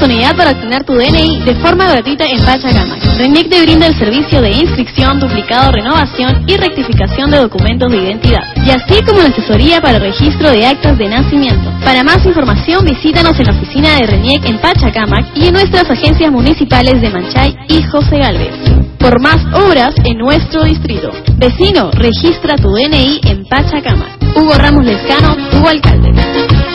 oportunidad para obtener tu DNI de forma gratuita en Pachacamac. RENIEC te brinda el servicio de inscripción, duplicado, renovación y rectificación de documentos de identidad, y así como la asesoría para registro de actas de nacimiento. Para más información, visítanos en la oficina de RENIEC en Pachacamac y en nuestras agencias municipales de Manchay y José Galvez. Por más obras en nuestro distrito. Vecino, registra tu DNI en Pachacamac. Hugo Ramos Lescano, tu alcalde.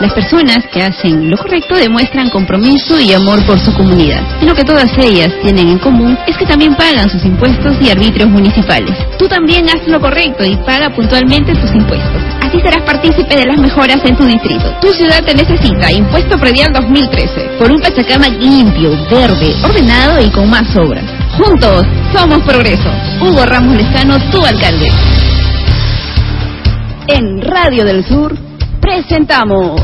Las personas que hacen lo correcto demuestran compromiso y amor por su comunidad. Y lo que todas ellas tienen en común es que también pagan sus impuestos y arbitrios municipales. Tú también haz lo correcto y paga puntualmente tus impuestos. Así serás partícipe de las mejoras en tu distrito. Tu ciudad te necesita. Impuesto Predial 2013. Por un Pachacamac limpio, verde, ordenado y con más obras. Juntos somos progreso. Hugo Ramos Lezano, tu alcalde. En Radio del Sur presentamos.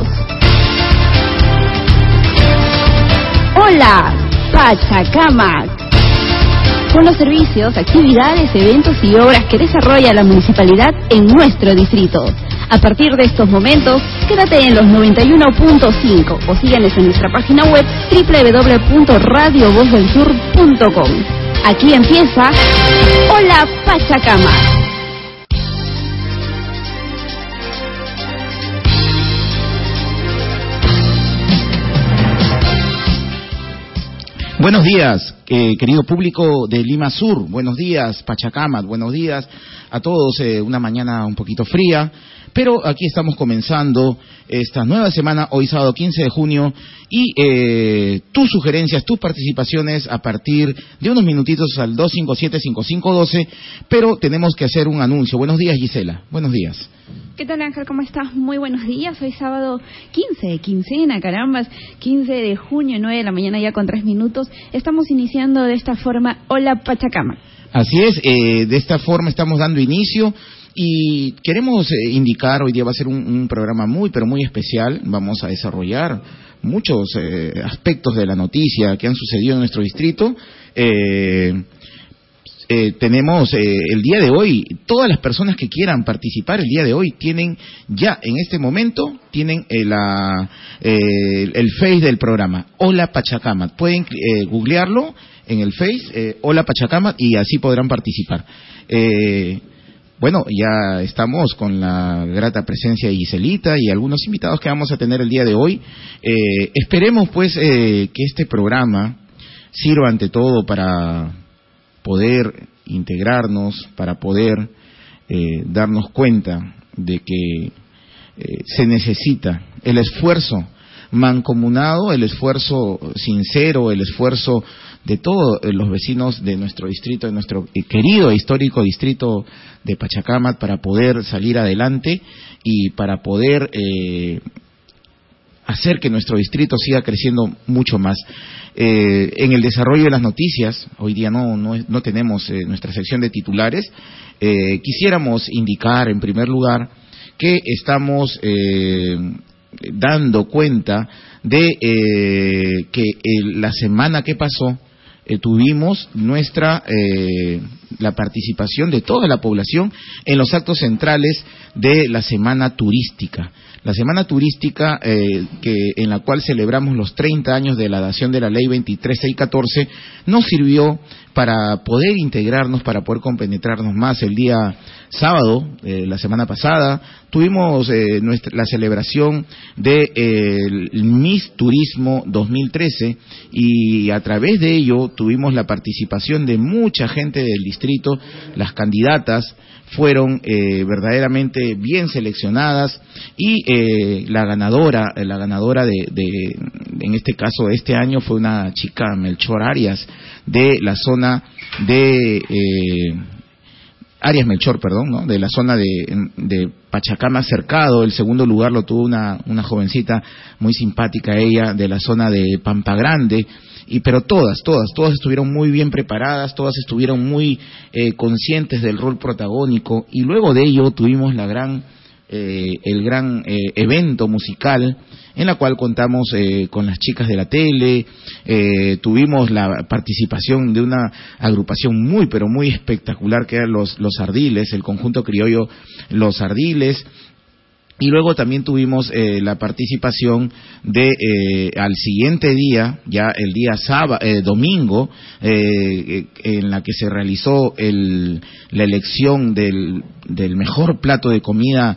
Hola, Pachacamac. Con los servicios, actividades, eventos y obras que desarrolla la municipalidad en nuestro distrito. A partir de estos momentos, quédate en los 91.5 o síganos en nuestra página web www.radiovozdelsur.com. Aquí empieza Hola Pachacamac. Buenos días, eh, querido público de Lima Sur. Buenos días, Pachacama. Buenos días a todos. Eh, una mañana un poquito fría, pero aquí estamos comenzando esta nueva semana, hoy sábado 15 de junio, y eh, tus sugerencias, tus participaciones a partir de unos minutitos al 257-5512, pero tenemos que hacer un anuncio. Buenos días, Gisela. Buenos días. ¿Qué tal Ángel? ¿Cómo estás? Muy buenos días. Hoy sábado 15 de quincena, carambas, 15 de junio, 9 de la mañana ya con tres minutos. Estamos iniciando de esta forma Hola Pachacama. Así es, eh, de esta forma estamos dando inicio y queremos eh, indicar, hoy día va a ser un, programa muy, pero muy especial. Vamos a desarrollar muchos eh, aspectos de la noticia que han sucedido en nuestro distrito. Eh, eh, tenemos eh, el día de hoy, todas las personas que quieran participar el día de hoy tienen ya en este momento, tienen eh, la, el face del programa, Hola Pachacama. Pueden googlearlo en el face, Hola Pachacama, y así podrán participar. Bueno, ya estamos con la grata presencia de Giselita y algunos invitados que vamos a tener el día de hoy. esperemos pues que este programa sirva ante todo para poder integrarnos, para poder eh, darnos cuenta de que eh, se necesita el esfuerzo mancomunado, el esfuerzo sincero, el esfuerzo de todos los vecinos de nuestro distrito, de nuestro querido e histórico distrito de Pachacamat para poder salir adelante y para poder eh, hacer que nuestro distrito siga creciendo mucho más. Eh, en el desarrollo de las noticias, hoy día no, no, tenemos eh, nuestra sección de titulares, eh, quisiéramos indicar en primer lugar que estamos dando cuenta de que la semana que pasó tuvimos nuestra la participación de toda la población en los actos centrales de la semana turística la semana turística eh, que, en la cual celebramos los 30 años de la dación de la ley 23614 nos sirvió para poder integrarnos, para poder compenetrarnos más. El día sábado, eh, la semana pasada, tuvimos eh, la celebración de, Miss Turismo 2013 y a través de ello tuvimos la participación de mucha gente del distrito, las candidatas, fueron eh, verdaderamente bien seleccionadas y eh, la ganadora, la ganadora de, de, en este caso este año fue una chica Melchor Arias de la zona de eh, Arias Melchor, perdón, ¿no? de la zona de, de, Pachacama Cercado. El segundo lugar lo tuvo una, una jovencita muy simpática, ella, de la zona de Pampa Grande y pero todas, todas, todas estuvieron muy bien preparadas, todas estuvieron muy eh, conscientes del rol protagónico. Y luego de ello tuvimos la gran, eh, el gran eh, evento musical en la cual contamos eh, con las chicas de la tele, eh, tuvimos la participación de una agrupación muy pero muy espectacular que eran los, los Ardiles, el conjunto criollo Los Ardiles, Y luego también tuvimos eh, la participación de eh, al siguiente día, ya el día sábado, eh, domingo, en la que se realizó la elección del, mejor plato de comida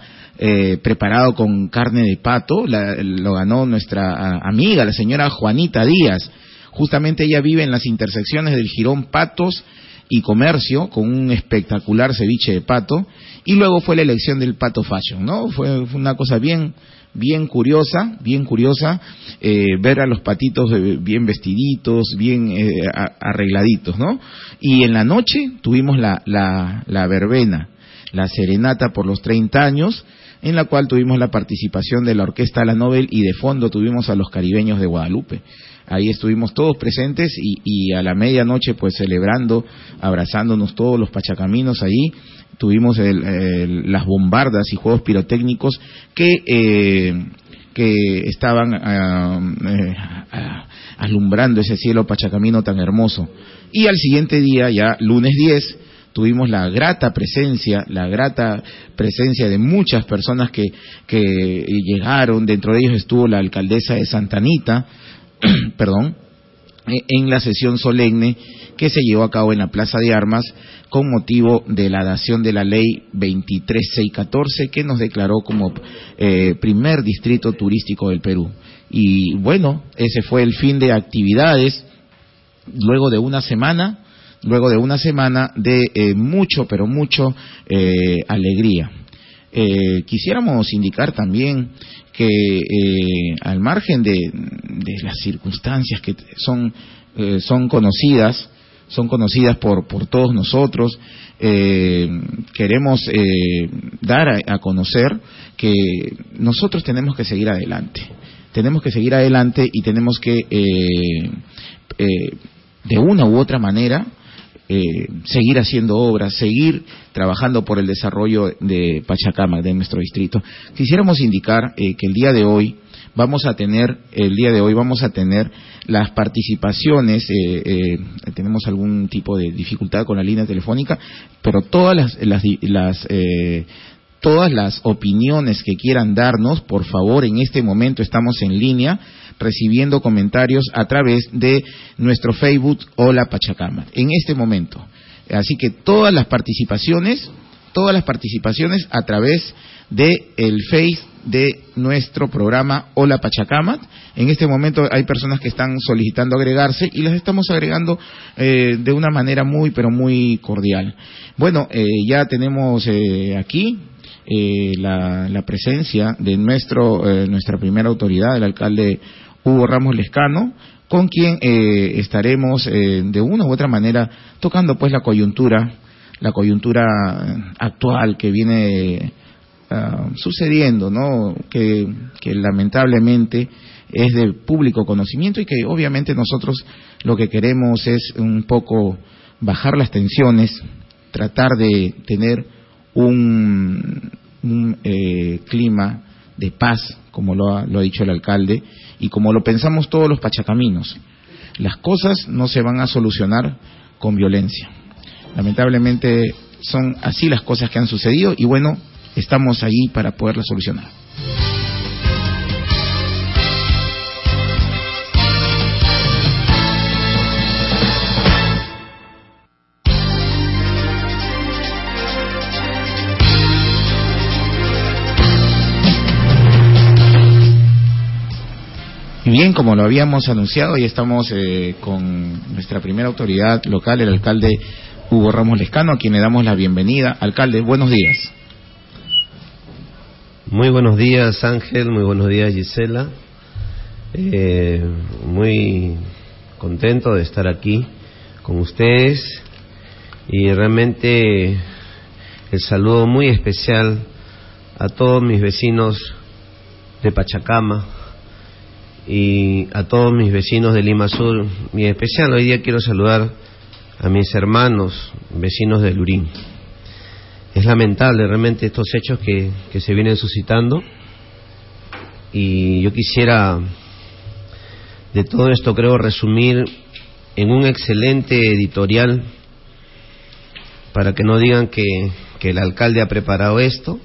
preparado con carne de pato. lo ganó nuestra amiga, la señora Juanita Díaz. Justamente ella vive en las intersecciones del Girón Patos y Comercio con un espectacular ceviche de pato y luego fue la elección del pato fashion, ¿no? Fue, una cosa bien bien curiosa, bien curiosa eh, ver a los patitos bien vestiditos, bien eh, arregladitos, ¿no? Y en la noche tuvimos la, la, la verbena, la serenata por los 30 años, en la cual tuvimos la participación de la Orquesta La Nobel y de fondo tuvimos a los caribeños de Guadalupe ahí estuvimos todos presentes y, a la medianoche pues celebrando, abrazándonos todos los pachacaminos ahí, tuvimos las bombardas y juegos pirotécnicos que, eh, que estaban eh, alumbrando ese cielo pachacamino tan hermoso. Y al siguiente día, ya lunes 10, tuvimos la grata presencia, la grata presencia de muchas personas que, que llegaron, dentro de ellos estuvo la alcaldesa de Santanita, perdón, e, en la sesión solemne que se llevó a cabo en la Plaza de Armas con motivo de la dación de la ley 23614 que nos declaró como eh, primer distrito turístico del Perú. Y bueno, ese fue el fin de actividades luego de una semana, luego de una semana de eh, mucho, pero mucho eh, alegría. quisiéramos indicar también que eh, al margen de, las circunstancias que son, eh, son conocidas, son conocidas por, por todos nosotros, eh, queremos dar a, conocer que nosotros tenemos que seguir adelante. Tenemos que seguir adelante y tenemos que, de una u otra manera, eh, seguir haciendo obras, seguir trabajando por el desarrollo de Pachacama, de nuestro distrito. Quisiéramos indicar eh, que el día de hoy vamos a tener, el día de hoy vamos a tener las participaciones, eh, tenemos algún tipo de dificultad con la línea telefónica, pero todas las, las, las todas las opiniones que quieran darnos, por favor, en este momento estamos en línea recibiendo comentarios a través de nuestro Facebook Hola Pachacama, en este momento. Así que todas las participaciones, todas las participaciones a través de el Face de nuestro programa Hola Pachacama. En este momento hay personas que están solicitando agregarse y las estamos agregando eh, de una manera muy, pero muy cordial. Bueno, eh, ya tenemos eh, aquí la, presencia de nuestro, nuestra primera autoridad, el alcalde Hugo Ramos Lescano, con quien eh, estaremos eh, de una u otra manera tocando pues la coyuntura, la coyuntura actual que viene ah, sucediendo, ¿no? Que, que lamentablemente es de público conocimiento y que obviamente nosotros lo que queremos es un poco bajar las tensiones, tratar de tener un, un eh, clima de paz, como lo ha, lo ha dicho el alcalde, y como lo pensamos todos los pachacaminos. Las cosas no se van a solucionar con violencia. Lamentablemente son así las cosas que han sucedido y bueno, estamos ahí para poderlas solucionar. Bien, como lo habíamos anunciado, y estamos eh, con nuestra primera autoridad local, el alcalde Hugo Ramos Lescano, a quien le damos la bienvenida. Alcalde, buenos días. Muy buenos días, Ángel. Muy buenos días, Gisela. Eh, muy contento de estar aquí con ustedes y realmente el saludo muy especial a todos mis vecinos de Pachacama, y a todos mis vecinos de Lima Sur, y en especial. Hoy día quiero saludar a mis hermanos vecinos de Lurín. Es lamentable realmente estos hechos que, que se vienen suscitando. Y yo quisiera de todo esto creo resumir en un excelente editorial para que no digan que, que el alcalde ha preparado esto,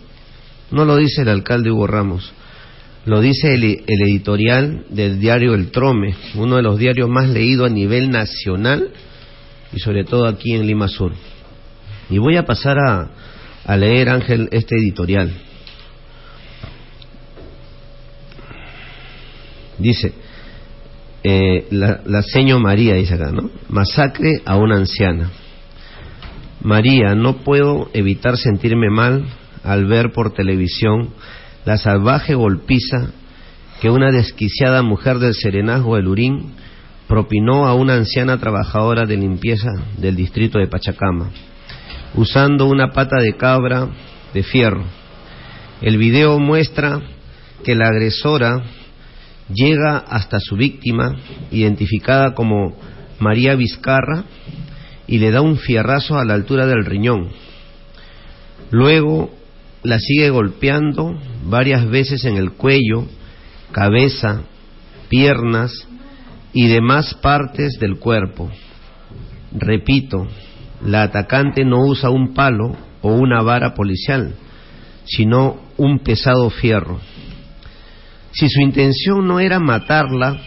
No lo dice el alcalde Hugo Ramos, lo dice el, editorial del diario El Trome, uno de los diarios más leídos a nivel nacional y sobre todo aquí en Lima Sur. Y voy a pasar a, a leer, Ángel, este editorial. Dice, eh, la, la seño María, dice acá, ¿no? Masacre a una anciana. María, no puedo evitar sentirme mal al ver por televisión la salvaje golpiza que una desquiciada mujer del Serenazgo de Lurín propinó a una anciana trabajadora de limpieza del distrito de Pachacama, usando una pata de cabra de fierro. El video muestra que la agresora llega hasta su víctima, identificada como María Vizcarra, y le da un fierrazo a la altura del riñón. Luego la sigue golpeando varias veces en el cuello, cabeza, piernas y demás partes del cuerpo. Repito, la atacante no usa un palo o una vara policial, sino un pesado fierro. Si su intención no era matarla,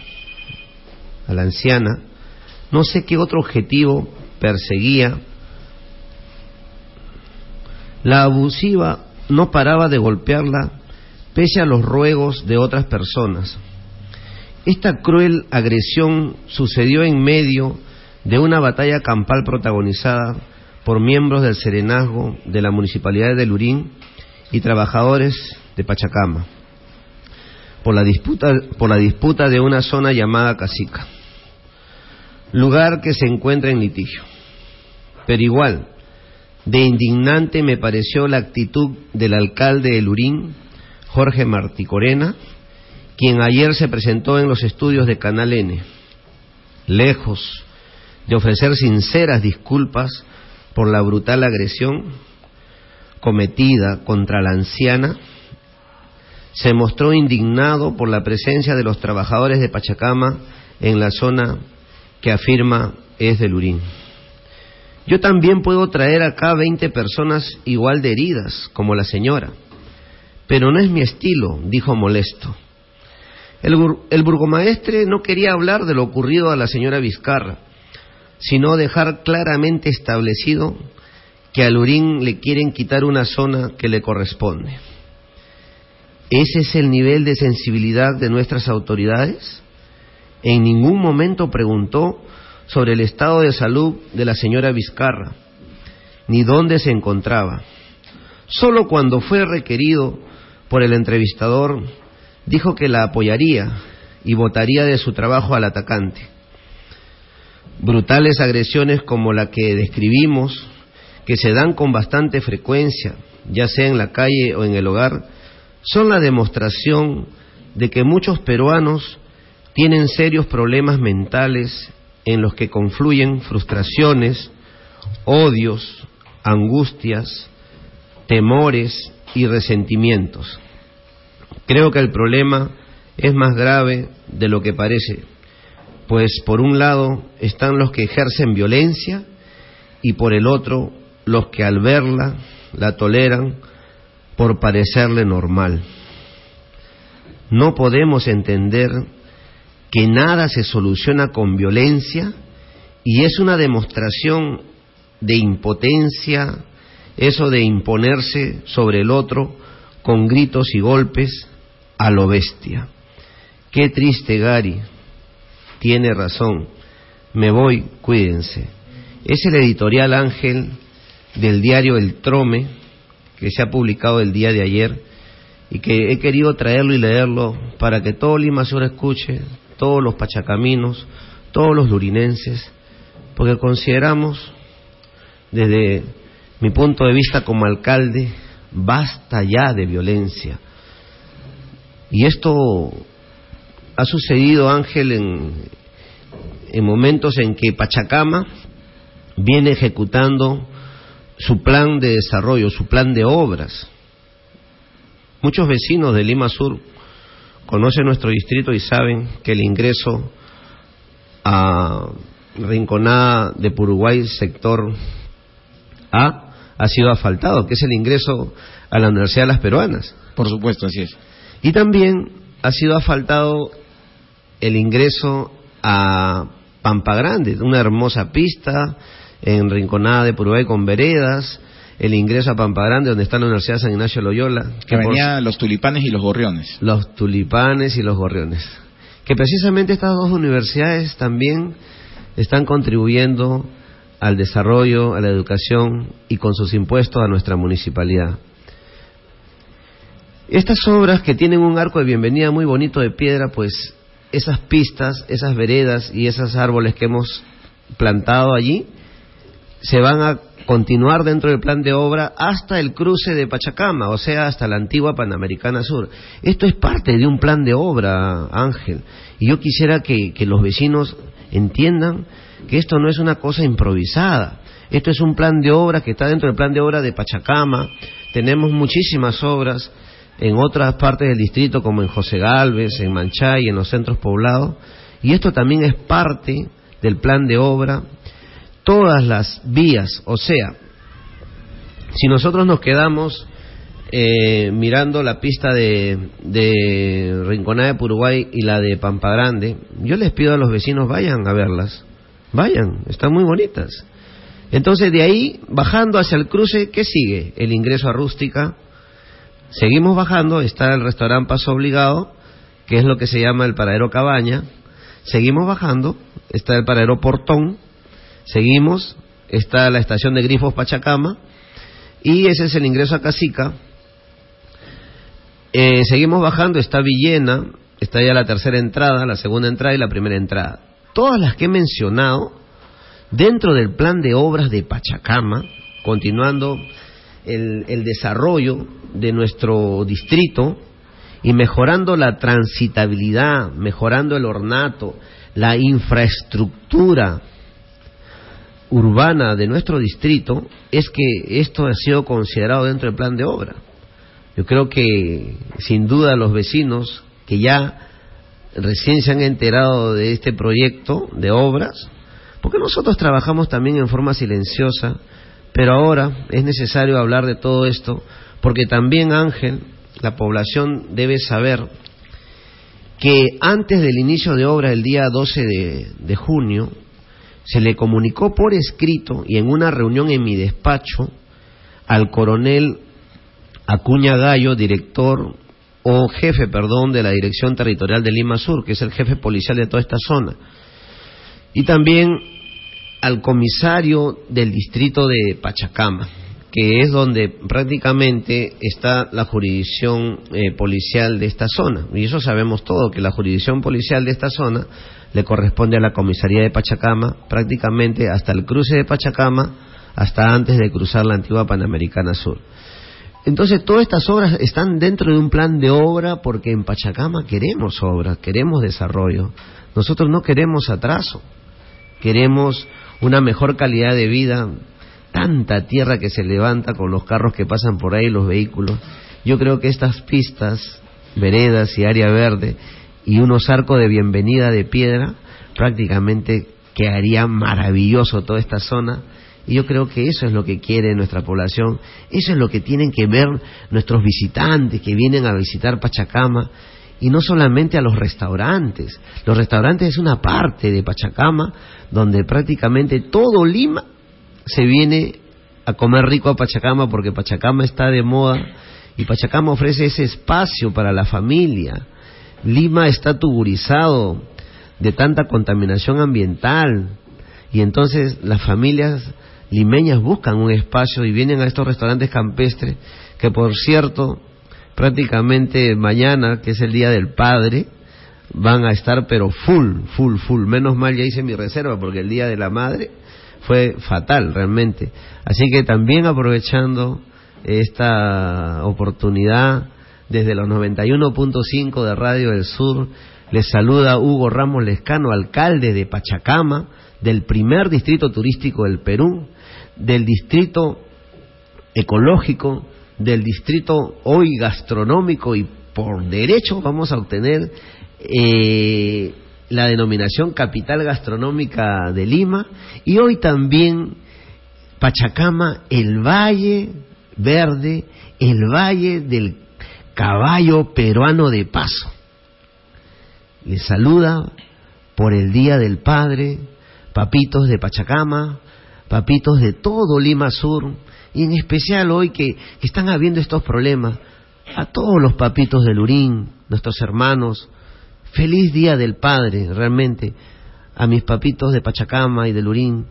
a la anciana, no sé qué otro objetivo perseguía. La abusiva no paraba de golpearla pese a los ruegos de otras personas. Esta cruel agresión sucedió en medio de una batalla campal protagonizada por miembros del Serenazgo de la Municipalidad de Lurín y trabajadores de Pachacama por la disputa, por la disputa de una zona llamada Casica, lugar que se encuentra en litigio. Pero igual, de indignante me pareció la actitud del alcalde de Lurín, Jorge Martí Corena, quien ayer se presentó en los estudios de Canal N. Lejos de ofrecer sinceras disculpas por la brutal agresión cometida contra la anciana, se mostró indignado por la presencia de los trabajadores de Pachacama en la zona que afirma es de Lurín. Yo también puedo traer acá 20 personas igual de heridas, como la señora, pero no es mi estilo, dijo molesto. El, burgomaestre no quería hablar de lo ocurrido a la señora Vizcarra, sino dejar claramente establecido que a Lurín le quieren quitar una zona que le corresponde. ¿Ese es el nivel de sensibilidad de nuestras autoridades? En ningún momento preguntó sobre el estado de salud de la señora Vizcarra, ni dónde se encontraba. Solo cuando fue requerido por el entrevistador, dijo que la apoyaría y votaría de su trabajo al atacante. Brutales agresiones como la que describimos, que se dan con bastante frecuencia, ya sea en la calle o en el hogar, son la demostración de que muchos peruanos tienen serios problemas mentales en los que confluyen frustraciones, odios, angustias, temores y resentimientos. Creo que el problema es más grave de lo que parece, pues por un lado están los que ejercen violencia y por el otro los que al verla la toleran por parecerle normal. No podemos entender que nada se soluciona con violencia y es una demostración de impotencia eso de imponerse sobre el otro con gritos y golpes a lo bestia. Qué triste Gary, tiene razón, me voy, cuídense. Es el editorial Ángel del diario El Trome, que se ha publicado el día de ayer y que he querido traerlo y leerlo para que todo Lima Sur escuche, todos los pachacaminos, todos los lurinenses, porque consideramos, desde mi punto de vista como alcalde, basta ya de violencia. Y esto ha sucedido, Ángel, en, en momentos en que Pachacama viene ejecutando su plan de desarrollo, su plan de obras. Muchos vecinos de Lima Sur conocen nuestro distrito y saben que el ingreso a Rinconada de Puruguay, sector A, ha sido asfaltado, que es el ingreso a la Universidad de las Peruanas. Por supuesto, así es. Y también ha sido asfaltado el ingreso a Pampa Grande, una hermosa pista en Rinconada de Uruguay con veredas, el ingreso a Pampa Grande donde está la Universidad de San Ignacio Loyola. Que venía los tulipanes y los gorriones. Los tulipanes y los gorriones. Que precisamente estas dos universidades también están contribuyendo al desarrollo, a la educación y con sus impuestos a nuestra municipalidad. Estas obras que tienen un arco de bienvenida muy bonito de piedra, pues esas pistas, esas veredas y esos árboles que hemos plantado allí se van a continuar dentro del plan de obra hasta el cruce de Pachacama, o sea, hasta la antigua Panamericana Sur. Esto es parte de un plan de obra, Ángel, y yo quisiera que, que los vecinos entiendan que esto no es una cosa improvisada. Esto es un plan de obra que está dentro del plan de obra de Pachacama. Tenemos muchísimas obras en otras partes del distrito, como en José Galvez, en Manchay, en los centros poblados. Y esto también es parte del plan de obra. Todas las vías, o sea, si nosotros nos quedamos eh, mirando la pista de, de Rinconada de Puruguay y la de Pampa Grande, yo les pido a los vecinos vayan a verlas. Vayan, están muy bonitas. Entonces de ahí, bajando hacia el cruce, ¿qué sigue? El ingreso a Rústica. Seguimos bajando, está el restaurante Paso Obligado, que es lo que se llama el paradero Cabaña. Seguimos bajando, está el paradero Portón. Seguimos, está la estación de Grifos Pachacama. Y ese es el ingreso a Casica. Eh, seguimos bajando, está Villena, está ya la tercera entrada, la segunda entrada y la primera entrada todas las que he mencionado, dentro del plan de obras de Pachacama, continuando el, desarrollo de nuestro distrito y mejorando la transitabilidad, mejorando el ornato, la infraestructura urbana de nuestro distrito, es que esto ha sido considerado dentro del plan de obra. Yo creo que sin duda los vecinos que ya recién se han enterado de este proyecto de obras, porque nosotros trabajamos también en forma silenciosa, pero ahora es necesario hablar de todo esto, porque también Ángel, la población debe saber que antes del inicio de obra, el día 12 de, de junio, se le comunicó por escrito y en una reunión en mi despacho al coronel Acuña Gallo, director o jefe, perdón, de la Dirección Territorial de Lima Sur, que es el jefe policial de toda esta zona. Y también al comisario del distrito de Pachacama, que es donde prácticamente está la jurisdicción eh, policial de esta zona. Y eso sabemos todo, que la jurisdicción policial de esta zona le corresponde a la comisaría de Pachacama, prácticamente hasta el cruce de Pachacama, hasta antes de cruzar la antigua Panamericana Sur. Entonces, todas estas obras están dentro de un plan de obra porque en Pachacama queremos obra, queremos desarrollo. Nosotros no queremos atraso, queremos una mejor calidad de vida, tanta tierra que se levanta con los carros que pasan por ahí, los vehículos. Yo creo que estas pistas, veredas y área verde y unos arcos de bienvenida de piedra prácticamente quedaría maravilloso toda esta zona y yo creo que eso es lo que quiere nuestra población, eso es lo que tienen que ver nuestros visitantes que vienen a visitar Pachacama y no solamente a los restaurantes. Los restaurantes es una parte de Pachacama donde prácticamente todo Lima se viene a comer rico a Pachacama porque Pachacama está de moda y Pachacama ofrece ese espacio para la familia. Lima está tuburizado de tanta contaminación ambiental y entonces las familias limeñas buscan un espacio y vienen a estos restaurantes campestres que por cierto prácticamente mañana que es el día del padre van a estar pero full full full. Menos mal ya hice mi reserva porque el día de la madre fue fatal realmente. Así que también aprovechando esta oportunidad desde los 91.5 de Radio del Sur les saluda Hugo Ramos Lescano alcalde de Pachacama del primer distrito turístico del Perú del distrito ecológico, del distrito hoy gastronómico y por derecho vamos a obtener eh, la denominación capital gastronómica de Lima y hoy también Pachacama, el valle verde, el valle del caballo peruano de paso. Les saluda por el Día del Padre, papitos de Pachacama, papitos de todo Lima Sur, y en especial hoy que, están habiendo estos problemas, a todos los papitos de Lurín, nuestros hermanos, feliz Día del Padre, realmente, a mis papitos de Pachacama y de Lurín.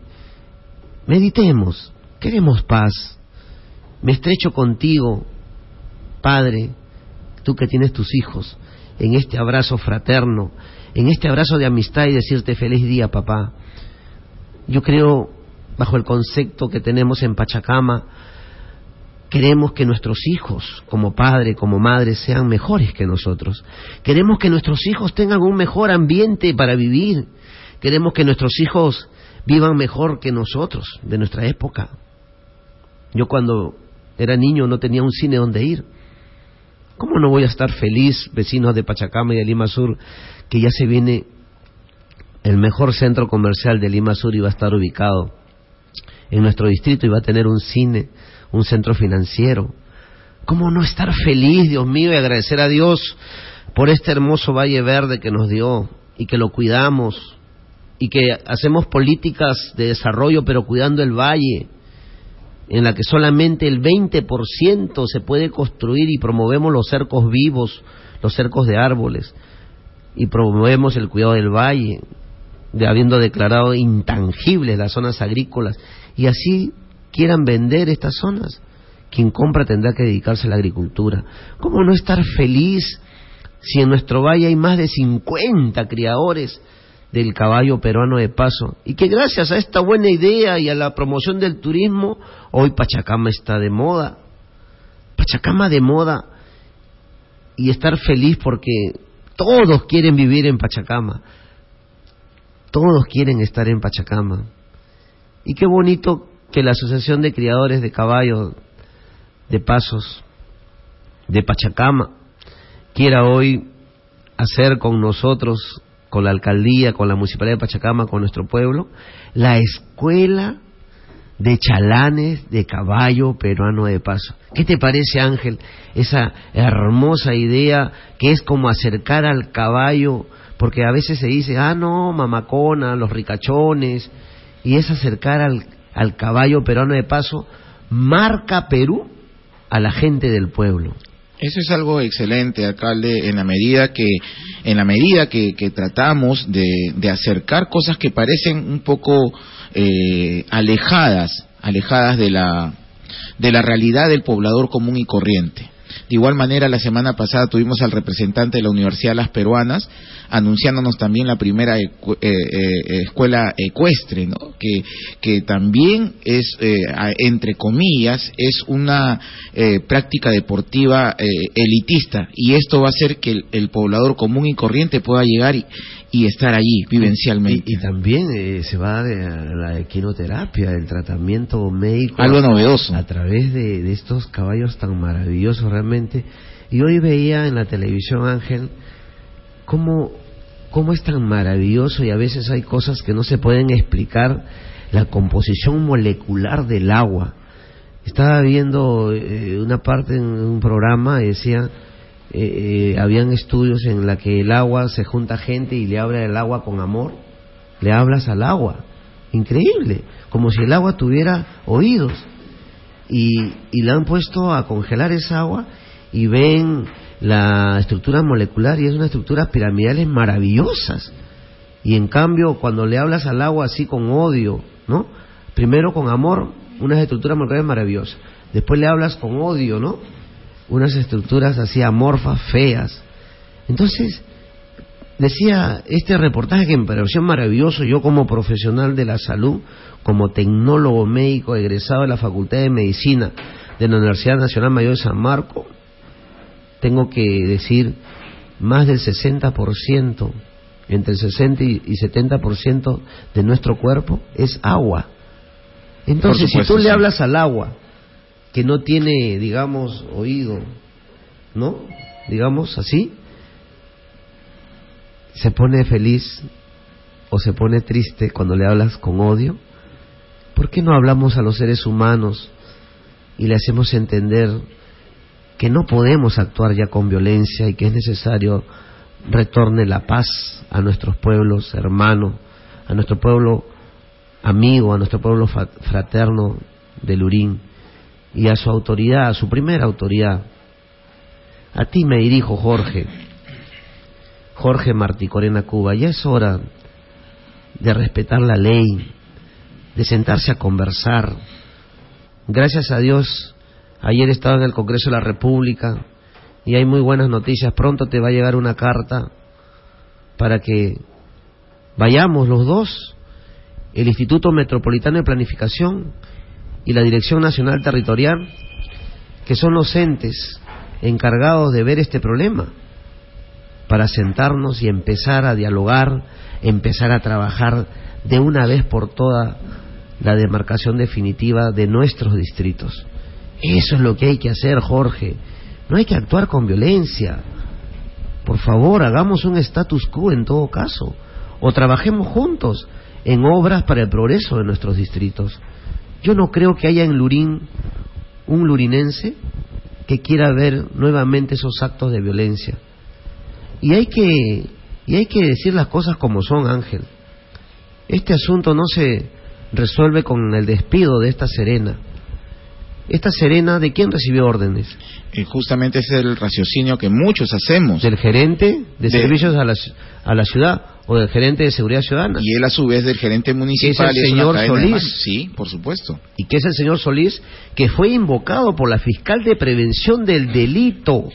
Meditemos, queremos paz. Me estrecho contigo, Padre, tú que tienes tus hijos, en este abrazo fraterno, en este abrazo de amistad y decirte feliz día, papá. Yo creo, bajo el concepto que tenemos en Pachacama, queremos que nuestros hijos, como padre, como madre, sean mejores que nosotros. Queremos que nuestros hijos tengan un mejor ambiente para vivir. Queremos que nuestros hijos vivan mejor que nosotros, de nuestra época. Yo cuando era niño no tenía un cine donde ir. ¿Cómo no voy a estar feliz, vecinos de Pachacama y de Lima Sur, que ya se viene el mejor centro comercial de Lima Sur y va a estar ubicado en nuestro distrito y va a tener un cine, un centro financiero? ¿Cómo no estar feliz, Dios mío, y agradecer a Dios por este hermoso valle verde que nos dio y que lo cuidamos y que hacemos políticas de desarrollo pero cuidando el valle? en la que solamente el 20% se puede construir y promovemos los cercos vivos, los cercos de árboles, y promovemos el cuidado del valle, de habiendo declarado intangibles las zonas agrícolas, y así quieran vender estas zonas. Quien compra tendrá que dedicarse a la agricultura. ¿Cómo no estar feliz si en nuestro valle hay más de 50 criadores del caballo peruano de paso y que gracias a esta buena idea y a la promoción del turismo hoy Pachacama está de moda Pachacama de moda y estar feliz porque todos quieren vivir en Pachacama todos quieren estar en Pachacama y qué bonito que la asociación de criadores de caballos de pasos de Pachacama quiera hoy hacer con nosotros con la alcaldía, con la municipalidad de Pachacama, con nuestro pueblo, la escuela de chalanes de caballo peruano de paso. ¿Qué te parece, Ángel, esa hermosa idea que es como acercar al caballo? Porque a veces se dice, ah, no, mamacona, los ricachones, y es acercar al, al caballo peruano de paso, marca Perú a la gente del pueblo. Eso es algo excelente, alcalde, en la medida que, en la medida que, tratamos de, acercar cosas que parecen un poco eh, alejadas, alejadas de la, de la realidad del poblador común y corriente. De igual manera, la semana pasada tuvimos al representante de la Universidad de las Peruanas anunciándonos también la primera eh, eh, escuela ecuestre, que, que también es, eh, entre comillas, es una práctica deportiva elitista. Y esto va a hacer que el, poblador común y corriente pueda llegar y, estar allí vivencialmente. Y, también se va a la equinoterapia, el tratamiento médico. Algo novedoso. A través de, de estos caballos tan maravillosos realmente. Y hoy veía en la televisión, Ángel, cómo, cómo es tan maravilloso y a veces hay cosas que no se pueden explicar la composición molecular del agua. Estaba viendo eh, una parte en un programa y decía, eh, eh, habían estudios en la que el agua se junta gente y le habla el agua con amor, le hablas al agua, increíble, como si el agua tuviera oídos. Y, y le han puesto a congelar esa agua y ven la estructura molecular y es una estructura piramidales maravillosas. Y en cambio, cuando le hablas al agua así con odio, ¿no? Primero con amor, unas estructuras moleculares maravillosas. Después le hablas con odio, ¿no? Unas estructuras así amorfas, feas. Entonces, decía este reportaje que me pareció maravilloso, yo como profesional de la salud, como tecnólogo médico egresado de la Facultad de Medicina de la Universidad Nacional Mayor de San Marcos, tengo que decir más del 60%, entre el 60 y 70% de nuestro cuerpo es agua. Entonces, si tú le hablas al agua, que no tiene, digamos, oído, ¿no? Digamos así, se pone feliz o se pone triste cuando le hablas con odio. ¿Por qué no hablamos a los seres humanos y le hacemos entender que no podemos actuar ya con violencia y que es necesario retorne la paz a nuestros pueblos hermanos, a nuestro pueblo amigo, a nuestro pueblo fraterno de Lurín y a su autoridad, a su primera autoridad. A ti me dirijo, Jorge, Jorge Martí Corena Cuba, ya es hora de respetar la ley, de sentarse a conversar. Gracias a Dios, ayer estaba en el Congreso de la República y hay muy buenas noticias. Pronto te va a llegar una carta para que vayamos los dos, el Instituto Metropolitano de Planificación y la Dirección Nacional Territorial, que son los entes encargados de ver este problema, para sentarnos y empezar a dialogar, empezar a trabajar de una vez por todas la demarcación definitiva de nuestros distritos. Eso es lo que hay que hacer, Jorge. No hay que actuar con violencia. Por favor, hagamos un status quo en todo caso. O trabajemos juntos en obras para el progreso de nuestros distritos. Yo no creo que haya en Lurín un lurinense que quiera ver nuevamente esos actos de violencia. Y hay que, y hay que decir las cosas como son, Ángel. Este asunto no se resuelve con el despido de esta Serena. Esta Serena, ¿de quién recibió órdenes? Y justamente ese es el raciocinio que muchos hacemos. Del gerente de, servicios a la, a la, ciudad o del gerente de seguridad ciudadana. Y él a su vez del gerente municipal. es el señor Solís. Sí, por supuesto. Y que es el señor Solís que fue invocado por la fiscal de prevención del delito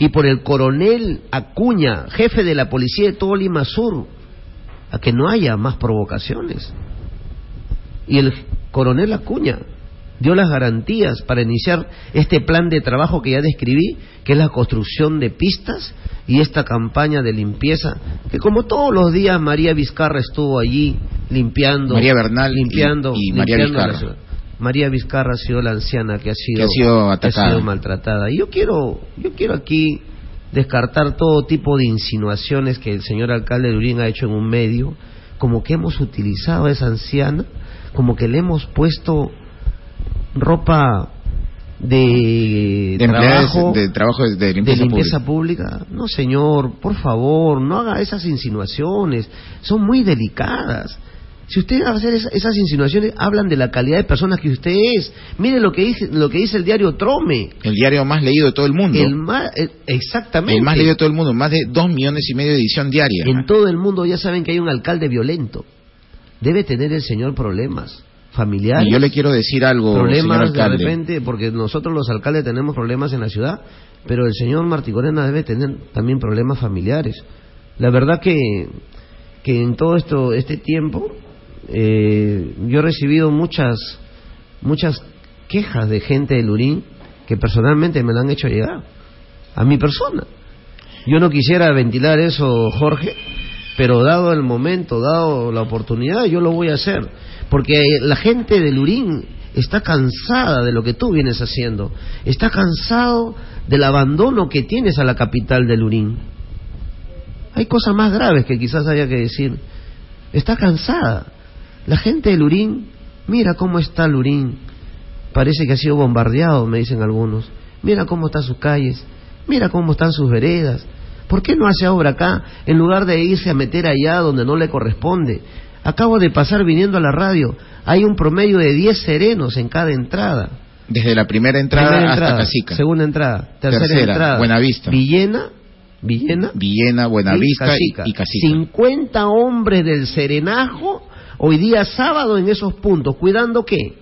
y por el coronel Acuña, jefe de la policía de todo Lima Sur, a que no haya más provocaciones. Y el coronel Acuña dio las garantías para iniciar este plan de trabajo que ya describí, que es la construcción de pistas y esta campaña de limpieza, que como todos los días María Vizcarra estuvo allí limpiando, María Bernal limpiando, y, María Vizcarra. María Vizcarra ha sido la anciana que ha sido, que ha sido, maltratada. Y yo quiero, yo quiero aquí descartar todo tipo de insinuaciones que el señor alcalde de Urín ha hecho en un medio, como que hemos utilizado a esa anciana, como que le hemos puesto ropa de, trabajo, de, trabajo de limpieza, pública. No, señor, por favor, no haga esas insinuaciones, son muy delicadas. Si usted va a hacer esas insinuaciones, hablan de la calidad de personas que usted es. Mire lo que dice, lo que dice el diario Trome. El diario más leído de todo el mundo. El más, eh, exactamente. El más leído de todo el mundo, más de dos millones y medio de edición diaria. En todo el mundo ya saben que hay un alcalde violento. Debe tener el señor problemas familiares. Y yo le quiero decir algo, problemas de repente, porque nosotros los alcaldes tenemos problemas en la ciudad, pero el señor Martigorena debe tener también problemas familiares. La verdad que, que en todo esto, este tiempo, eh, yo he recibido muchas, muchas quejas de gente de Lurín que personalmente me la han hecho llegar a mi persona. Yo no quisiera ventilar eso, Jorge, pero dado el momento, dado la oportunidad, yo lo voy a hacer. Porque la gente de Lurín está cansada de lo que tú vienes haciendo. Está cansado del abandono que tienes a la capital de Lurín. Hay cosas más graves que quizás haya que decir. Está cansada. La gente de Lurín, mira cómo está Lurín. Parece que ha sido bombardeado, me dicen algunos. Mira cómo están sus calles, mira cómo están sus veredas. ¿Por qué no hace obra acá en lugar de irse a meter allá donde no le corresponde? Acabo de pasar viniendo a la radio. Hay un promedio de 10 serenos en cada entrada. Desde la primera entrada, hasta Casica. Segunda entrada. Tercera, entrada. Buenavista. Villena. Villena. Villena, Buenavista y y Casica. 50 hombres del serenajo hoy día sábado en esos puntos, cuidando qué?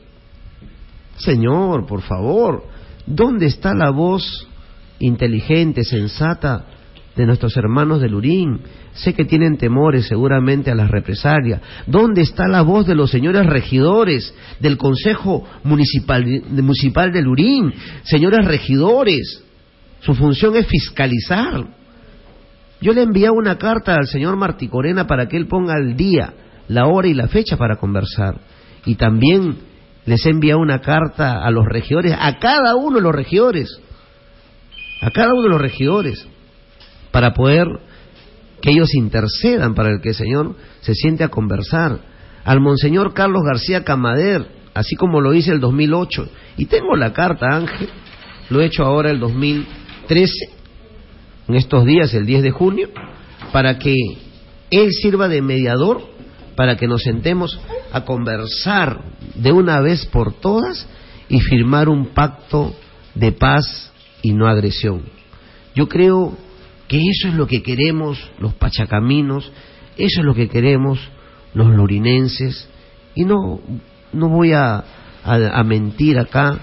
Señor, por favor, ¿dónde está la voz inteligente, sensata de nuestros hermanos de Lurín? Sé que tienen temores seguramente a las represalias. ¿Dónde está la voz de los señores regidores del Consejo Municipal, de Lurín? Señores regidores, su función es fiscalizar. Yo le envié una carta al señor Martí Corena para que él ponga al día la hora y la fecha para conversar. Y también les envía una carta a los regidores, a cada uno de los regidores, a cada uno de los regidores, para poder que ellos intercedan para el que el Señor se siente a conversar. Al Monseñor Carlos García Camader, así como lo hice el 2008. Y tengo la carta, Ángel, lo he hecho ahora el 2013, en estos días, el 10 de junio, para que él sirva de mediador, para que nos sentemos a conversar de una vez por todas y firmar un pacto de paz y no agresión. Yo creo que eso es lo que queremos los pachacaminos, eso es lo que queremos los lurinenses, y no, no voy a, a, mentir acá,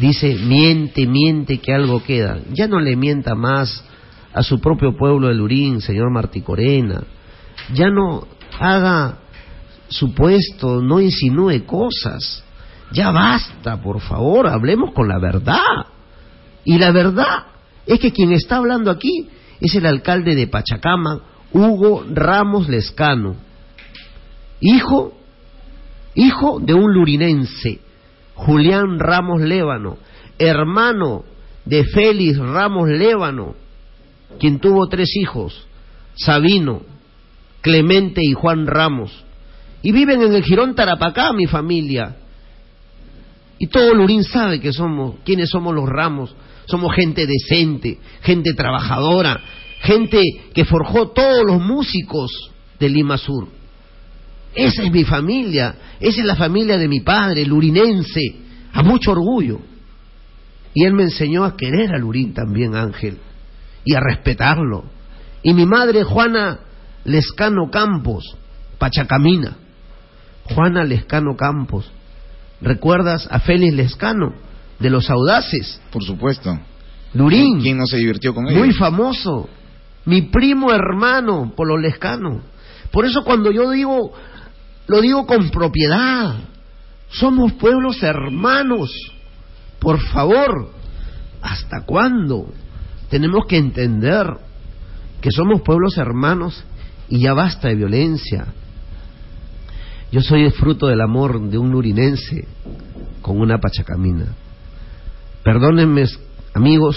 dice, miente, miente que algo queda. Ya no le mienta más a su propio pueblo de Lurín, señor Marticorena. Ya no haga supuesto, no insinúe cosas. Ya basta, por favor, hablemos con la verdad. Y la verdad es que quien está hablando aquí es el alcalde de Pachacama, Hugo Ramos Lescano, hijo, hijo de un lurinense, Julián Ramos Lévano, hermano de Félix Ramos Lévano, quien tuvo tres hijos, Sabino, Clemente y Juan Ramos. Y viven en el Girón Tarapacá, mi familia. Y todo Lurín sabe que somos, quiénes somos los Ramos. Somos gente decente, gente trabajadora, gente que forjó todos los músicos de Lima Sur. Esa es mi familia, esa es la familia de mi padre, lurinense, a mucho orgullo. Y él me enseñó a querer a Lurín también, Ángel, y a respetarlo. Y mi madre, Juana Lescano Campos, Pachacamina. Juana Lescano Campos. ¿Recuerdas a Félix Lescano, de los audaces? Por supuesto. Lurín. ¿Quién no se divirtió con él? Muy famoso. Mi primo hermano, Polo Lescano. Por eso cuando yo digo lo digo con propiedad. Somos pueblos hermanos. Por favor, ¿hasta cuándo? Tenemos que entender que somos pueblos hermanos y ya basta de violencia. Yo soy el fruto del amor de un lurinense con una pachacamina. Perdónenme, amigos,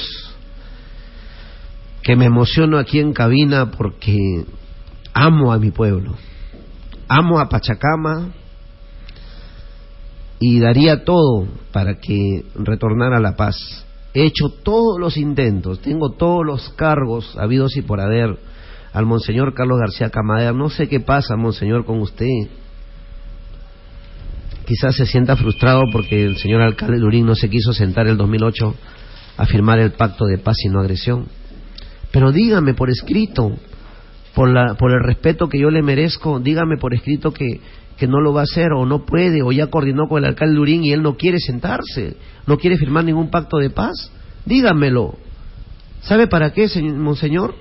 que me emociono aquí en cabina porque amo a mi pueblo amo a Pachacama y daría todo para que retornara la paz. He hecho todos los intentos, tengo todos los cargos habidos y por haber al Monseñor Carlos García Camadera. No sé qué pasa, Monseñor, con usted. Quizás se sienta frustrado porque el señor alcalde Lurín no se quiso sentar el 2008 a firmar el pacto de paz y no agresión. Pero dígame por escrito, por, la, por el respeto que yo le merezco, dígame por escrito que, no lo va a hacer o no puede o ya coordinó con el alcalde Lurín y él no quiere sentarse, no quiere firmar ningún pacto de paz. Dígamelo. ¿Sabe para qué, señor, monseñor?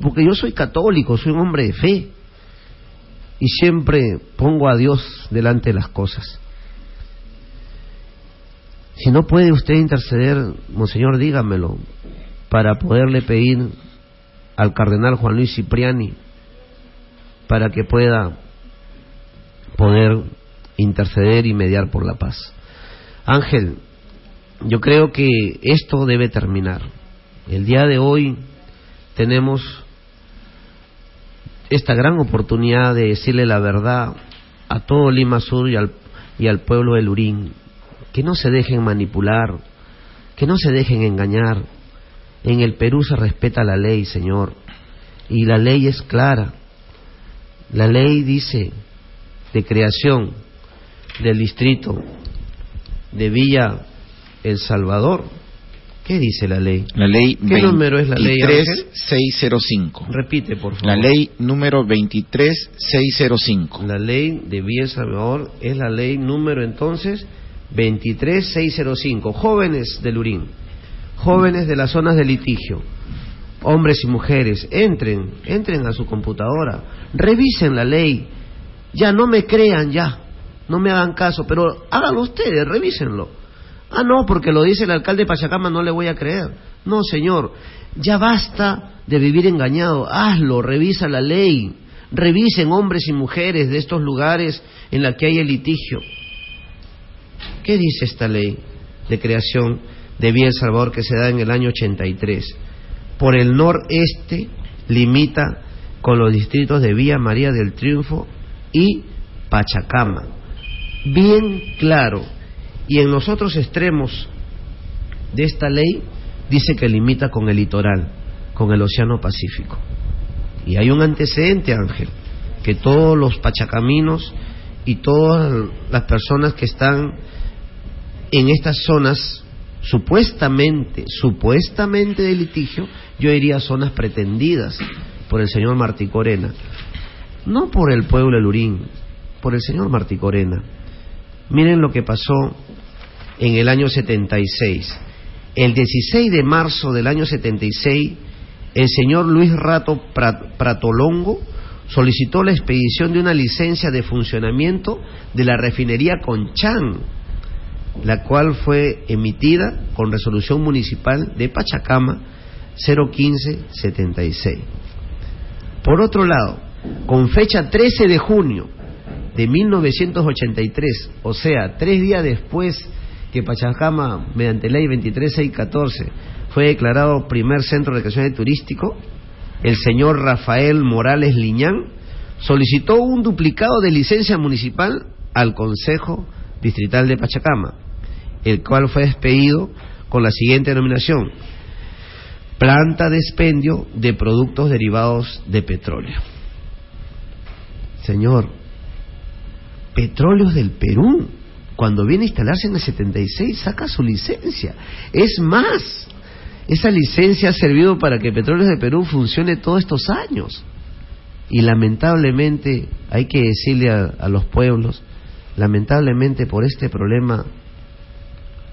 Porque yo soy católico, soy un hombre de fe y siempre pongo a Dios delante de las cosas. Si no puede usted interceder, monseñor, dígamelo, para poderle pedir al cardenal Juan Luis Cipriani para que pueda poder interceder y mediar por la paz. Ángel, yo creo que esto debe terminar. El día de hoy tenemos esta gran oportunidad de decirle la verdad a todo Lima Sur y al, y al pueblo de Lurín, que no se dejen manipular, que no se dejen engañar, en el Perú se respeta la ley, Señor, y la ley es clara. La ley dice de creación del distrito de Villa El Salvador. ¿Qué dice la ley? La ley ¿Qué número es la ley? 23605. Repite, por favor. La ley número 23605. La ley de El Salvador es la ley número entonces 23605. Jóvenes de Lurín jóvenes de las zonas de litigio, hombres y mujeres, entren, entren a su computadora, revisen la ley, ya no me crean ya, no me hagan caso, pero háganlo ustedes, revísenlo. Ah, no, porque lo dice el alcalde de Pachacama, no le voy a creer. No, señor, ya basta de vivir engañado, hazlo, revisa la ley, revisen hombres y mujeres de estos lugares en la que hay el litigio. ¿Qué dice esta ley de creación de Villa El Salvador que se da en el año 83. Por el noreste limita con los distritos de Villa María del Triunfo y Pachacama. bien claro. Y en los otros extremos de esta ley dice que limita con el litoral, con el Océano Pacífico. Y hay un antecedente, Ángel, que todos los pachacaminos y todas las personas que están en estas zonas supuestamente, supuestamente de litigio, yo diría zonas pretendidas por el señor Martí Corena, no por el pueblo de Lurín, por el señor Martí Corena. Miren lo que pasó en el año 76. El 16 de marzo del año 76, el señor Luis Rato Pratolongo solicitó la expedición de una licencia de funcionamiento de la refinería Conchán, la cual fue emitida con resolución municipal de Pachacama 01576. Por otro lado, con fecha 13 de junio de 1983, o sea, tres días después que Pachacama, mediante ley 23614, fue declarado primer centro de recreación turístico, el señor Rafael Morales Liñán solicitó un duplicado de licencia municipal al Consejo Distrital de Pachacama, el cual fue despedido con la siguiente denominación, planta de expendio de productos derivados de petróleo. Señor, Petróleos del Perú, cuando viene a instalarse en el 76, saca su licencia. Es más, esa licencia ha servido para que Petróleos del Perú funcione todos estos años. Y lamentablemente, hay que decirle a, los pueblos, lamentablemente por este problema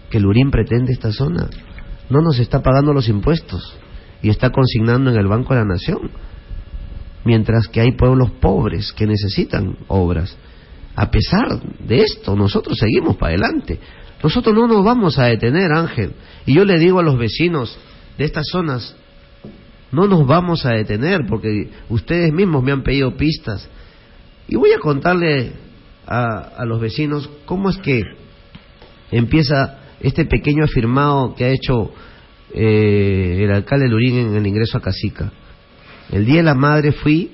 que Lurín pretende esta zona, no nos está pagando los impuestos y está consignando en el Banco de la Nación, mientras que hay pueblos pobres que necesitan obras. A pesar de esto, nosotros seguimos para adelante. Nosotros no nos vamos a detener, Ángel. Y yo le digo a los vecinos de estas zonas, no nos vamos a detener porque ustedes mismos me han pedido pistas. Y voy a contarle a, los vecinos cómo es que empieza este pequeño afirmado que ha hecho eh, el alcalde Lurín en el ingreso a Casica. El día de la madre fui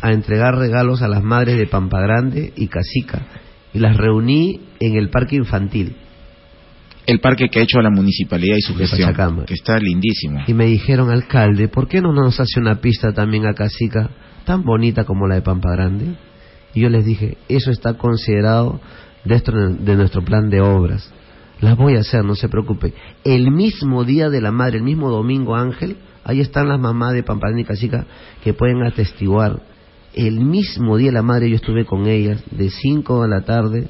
a entregar regalos a las madres de Pampa Grande y Casica y las reuní en el parque infantil. El parque que ha hecho la municipalidad y su gestión, Pachacama. que está lindísimo. Y me dijeron, alcalde, ¿por qué no nos hace una pista también a Casica tan bonita como la de Pampa Grande? Y yo les dije, eso está considerado dentro de nuestro plan de obras. Las voy a hacer, no se preocupe. El mismo día de la madre, el mismo domingo Ángel, ahí están las mamás de Pampa Grande y Casica que pueden atestiguar. El mismo día la madre yo estuve con ellas de 5 de la tarde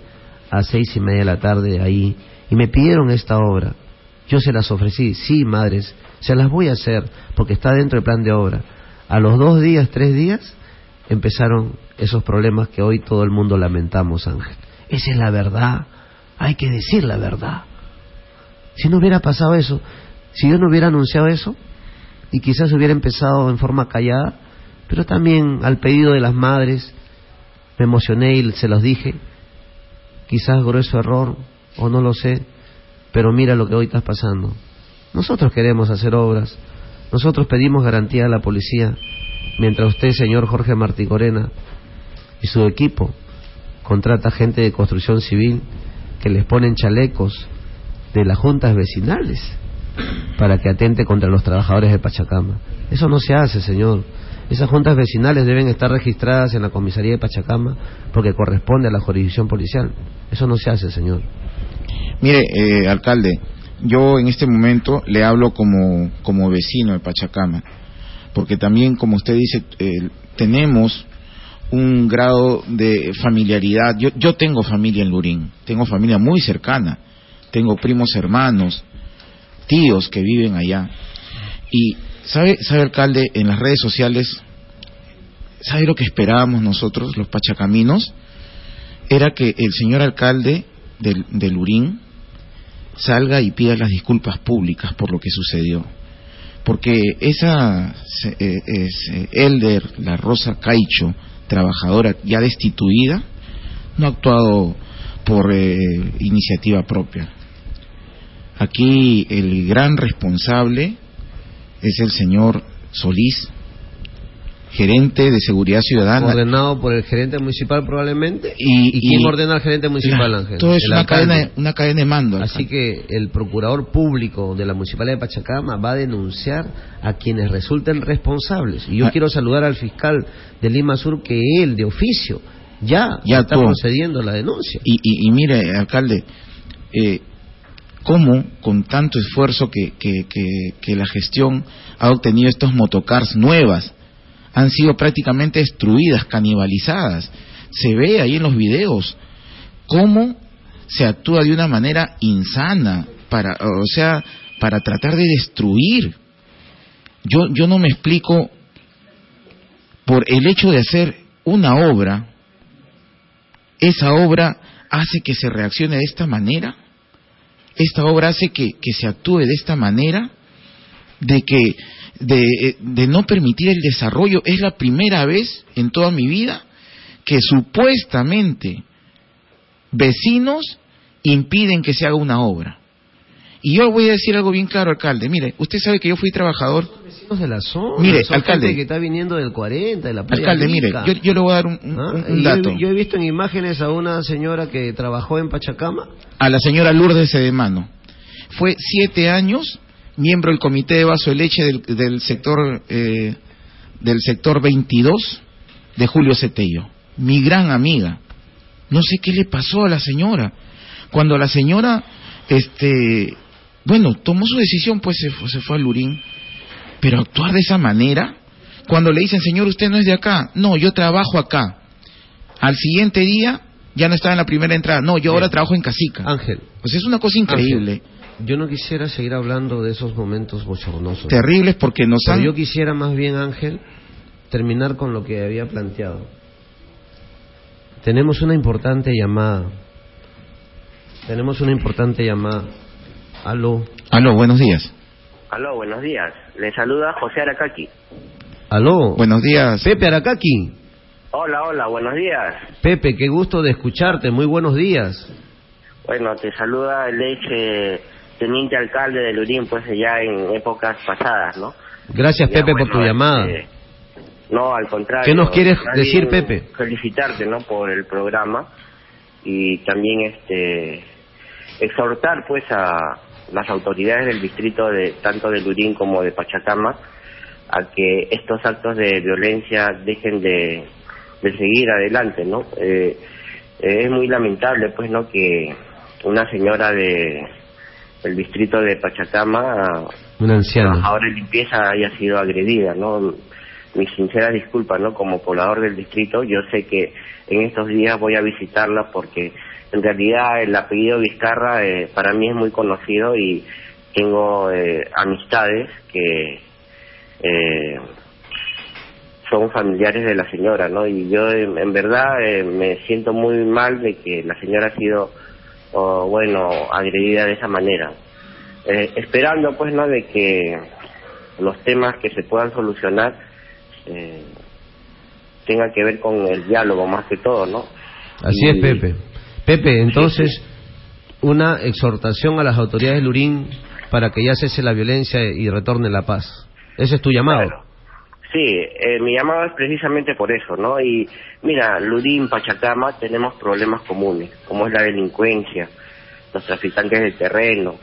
a seis y media de la tarde ahí y me pidieron esta obra. Yo se las ofrecí, sí, madres, se las voy a hacer porque está dentro del plan de obra. A los dos días, tres días, empezaron esos problemas que hoy todo el mundo lamentamos, Ángel. Esa es la verdad, hay que decir la verdad. Si no hubiera pasado eso, si yo no hubiera anunciado eso, y quizás hubiera empezado en forma callada, pero también al pedido de las madres, me emocioné y se los dije, quizás grueso error, o no lo sé, pero mira lo que hoy está pasando. Nosotros queremos hacer obras, nosotros pedimos garantía a la policía, mientras usted, señor Jorge Martí Corena, y su equipo contrata gente de construcción civil que les ponen chalecos de las juntas vecinales para que atente contra los trabajadores de Pachacama. Eso no se hace, señor. Esas juntas vecinales deben estar registradas en la comisaría de Pachacama porque corresponde a la jurisdicción policial. Eso no se hace, señor. Mire, eh, alcalde, yo en este momento le hablo como, como vecino de Pachacama, porque también, como usted dice, eh, tenemos un grado de familiaridad. Yo, yo tengo familia en Lurín, tengo familia muy cercana, tengo primos hermanos, tíos que viven allá. Y, ¿sabe, sabe alcalde, en las redes sociales, ¿sabe lo que esperábamos nosotros, los pachacaminos? Era que el señor alcalde del, de Lurín salga y pida las disculpas públicas por lo que sucedió. Porque esa eh, es, eh, Elder, la Rosa Caicho, trabajadora ya destituida, no ha actuado por eh, iniciativa propia. Aquí el gran responsable es el señor Solís, gerente de seguridad ciudadana. Ordenado por el gerente municipal probablemente. ¿Y, quién ordena al gerente municipal, Ángel? Todo es una cadena, una cadena de mando. Así que el procurador público de la Municipalidad de Pachacama va a denunciar a quienes resulten responsables. Y yo ah. quiero saludar al fiscal de Lima Sur que él, de oficio, ya, está procediendo la denuncia. Y, y, mire, alcalde, eh, cómo con tanto esfuerzo que, la gestión ha obtenido estos motocars nuevas han sido prácticamente destruidas, canibalizadas. Se ve ahí en los videos cómo se actúa de una manera insana para, o sea, para tratar de destruir. Yo, yo no me explico por el hecho de hacer una obra, esa obra hace que se reaccione de esta manera esta obra hace que, se actúe de esta manera, de que de, de, no permitir el desarrollo. Es la primera vez en toda mi vida que supuestamente vecinos impiden que se haga una obra. Y yo voy a decir algo bien claro, alcalde. Mire, usted sabe que yo fui trabajador. Son vecinos de la zona. Mire, alcalde. que está viniendo del 40, de la playa Alcalde, mire, yo, le voy a dar un, ¿Ah? dato. Yo, he visto en imágenes a una señora que trabajó en Pachacama. A la señora Lourdes Sedemano. Fue siete años miembro del comité de vaso de leche del, sector eh, del sector 22 de Julio Cetello. Mi gran amiga. No sé qué le pasó a la señora. Cuando la señora este bueno, tomó su decisión, pues se fue, se fue al Lurín. Pero actuar de esa manera, cuando le dicen, señor, usted no es de acá, no, yo trabajo acá. Al siguiente día ya no estaba en la primera entrada, no, yo ahora trabajo en Casica. Ángel. Pues es una cosa increíble. yo no quisiera seguir hablando de esos momentos bochornosos. Terribles porque nos Pero Yo quisiera más bien, Ángel, terminar con lo que había planteado. Tenemos una importante llamada. Tenemos una importante llamada. Aló. Aló, buenos días. Aló, buenos días. Le saluda José Aracaki. Aló. Buenos días. Pepe Aracaki. Hola, hola, buenos días. Pepe, qué gusto de escucharte. Muy buenos días. Bueno, te saluda el ex eh, teniente alcalde de Lurín, pues ya en épocas pasadas, ¿no? Gracias, Pepe, por tu llamada. Este, no, al contrario. ¿Qué nos quieres decir, Pepe? Felicitarte, ¿no? Por el programa y también este exhortar, pues, a, las autoridades del distrito de tanto de Lurín como de Pachacama a que estos actos de violencia dejen de, seguir adelante, ¿no? Eh, es muy lamentable, pues, ¿no? Que una señora de el distrito de Pachacama, una anciana, ahora limpieza haya sido agredida, ¿no? Mis sinceras disculpas, ¿no? Como poblador del distrito, yo sé que en estos días voy a visitarla porque en realidad el apellido Vizcarra eh, para mí es muy conocido y tengo eh, amistades que eh, son familiares de la señora, ¿no? Y yo en, verdad me siento muy mal de que la señora ha sido, bueno, agredida de esa manera. esperando, pues, ¿no? De que los temas que se puedan solucionar tengan que ver con el diálogo más que todo, ¿no? Así es, Pepe. Pepe, entonces, una exhortación a las autoridades de Lurín para que ya cese la violencia y retorne la paz. Ese es tu llamado. Sí, eh, mi llamado es precisamente por eso, ¿no? Y mira, Lurín, Pachacama, tenemos problemas comunes, como es la delincuencia, los traficantes de terreno.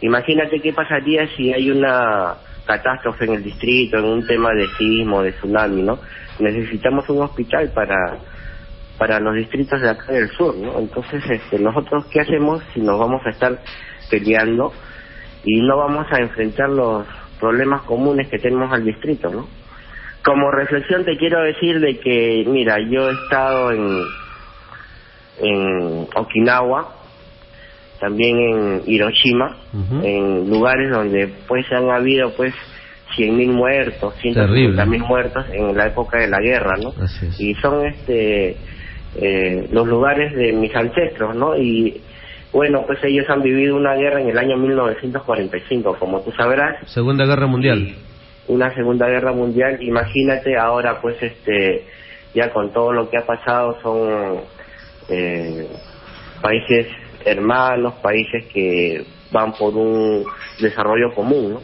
Imagínate qué pasaría si hay una catástrofe en el distrito, en un tema de sismo, de tsunami, ¿no? Necesitamos un hospital para para los distritos de acá del sur, ¿no? Entonces, este, nosotros qué hacemos si nos vamos a estar peleando y no vamos a enfrentar los problemas comunes que tenemos al distrito, ¿no? Como reflexión te quiero decir de que, mira, yo he estado en en Okinawa, también en Hiroshima, en lugares donde pues han habido pues 100.000 muertos, 150.000 muertos en la época de la guerra, ¿no? Y son este eh, los lugares de mis ancestros, ¿no? Y bueno, pues ellos han vivido una guerra en el año 1945, como tú sabrás. Segunda Guerra Mundial. Una Segunda Guerra Mundial, imagínate ahora pues este ya con todo lo que ha pasado son eh, países hermanos, países que van por un desarrollo común, ¿no?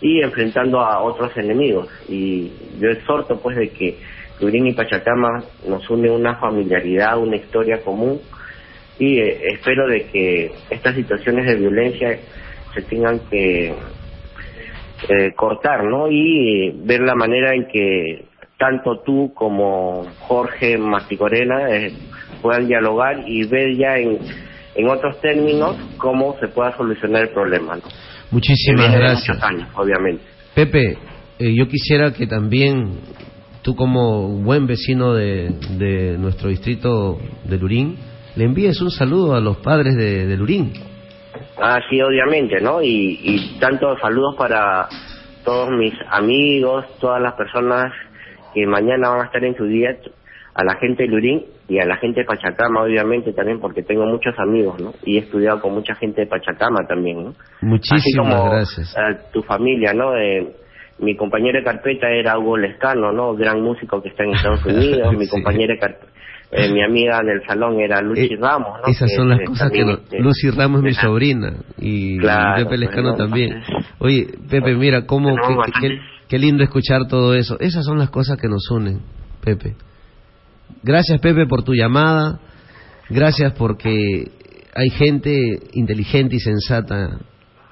y enfrentando a otros enemigos. Y yo exhorto pues de que Lurín y Pachacama nos une una familiaridad, una historia común y eh, espero de que estas situaciones de violencia se tengan que eh, cortar, ¿no? Y ver la manera en que tanto tú como Jorge Masticorena eh, puedan dialogar y ver ya en, en otros términos cómo se pueda solucionar el problema. ¿no? Muchísimas gracias. obviamente. Pepe, eh, yo quisiera que también tú como buen vecino de, de nuestro distrito de Lurín, le envíes un saludo a los padres de, de Lurín. Ah, sí, obviamente, ¿no? Y, y tantos saludos para todos mis amigos, todas las personas que mañana van a estar en su día, a la gente de Lurín y a la gente de Pachacama, obviamente, también, porque tengo muchos amigos, ¿no? Y he estudiado con mucha gente de Pachacama también, ¿no? Muchísimas gracias. tu familia, ¿no? Eh, mi compañero de carpeta era Hugo Lescano, ¿no? Gran músico que está en Estados Unidos. Mi compañero de carpeta, eh, mi amiga en el salón era Lucy eh, Ramos, ¿no? Esas son las cosas que... Lucy Ramos es mi sobrina y, Pepe Lescano también. Oye, Pepe, mira, cómo... qué lindo escuchar todo eso. Esas son las cosas que nos unen, Pepe. Gracias, Pepe, por tu llamada. Gracias porque hay gente inteligente y sensata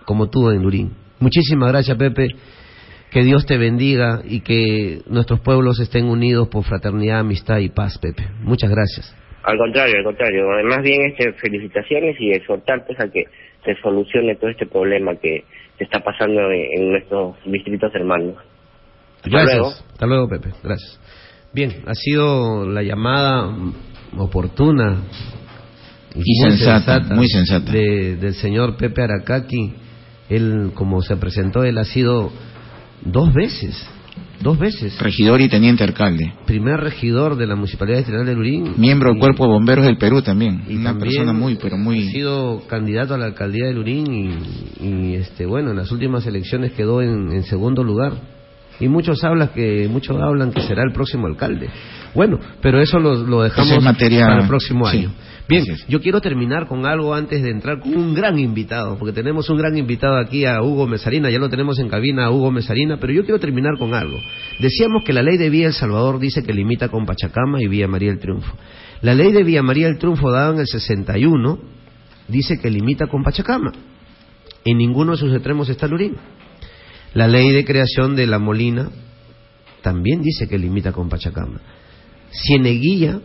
como tú en Lurín. Muchísimas gracias, Pepe. Que Dios te bendiga y que nuestros pueblos estén unidos por fraternidad, amistad y paz, Pepe. Muchas gracias. Al contrario, al contrario. Más bien, este, felicitaciones y exhortarte a que se solucione todo este problema que se está pasando en, nuestros distritos hermanos. Gracias. Hasta luego, Pepe. Gracias. Bien, ha sido la llamada oportuna y, muy sensata, muy sensata. del señor Pepe Aracaki. Él, como se presentó, él ha sido dos veces, dos veces. Regidor y teniente alcalde. Primer regidor de la Municipalidad Distrital de Lurín. Miembro del Cuerpo de Bomberos del Perú también. Y Una persona muy, pero muy... Ha sido candidato a la alcaldía de Lurín y, este, bueno, en las últimas elecciones quedó en segundo lugar y muchos hablan que muchos hablan que será el próximo alcalde. Bueno, pero eso lo, dejamos para el próximo año. Bien, yo quiero terminar con algo antes de entrar con un gran invitado, porque tenemos un gran invitado aquí a Hugo Mesarina, ya lo tenemos en cabina a Hugo Mesarina, pero yo quiero terminar con algo. Decíamos que la ley de Vía El Salvador dice que limita con Pachacama y Vía María el Triunfo. La ley de Vía María el Triunfo dada en el 61 dice que limita con Pachacama. En ninguno de sus extremos está Lurín. La ley de creación de la Molina también dice que limita con Pachacama. Cieneguilla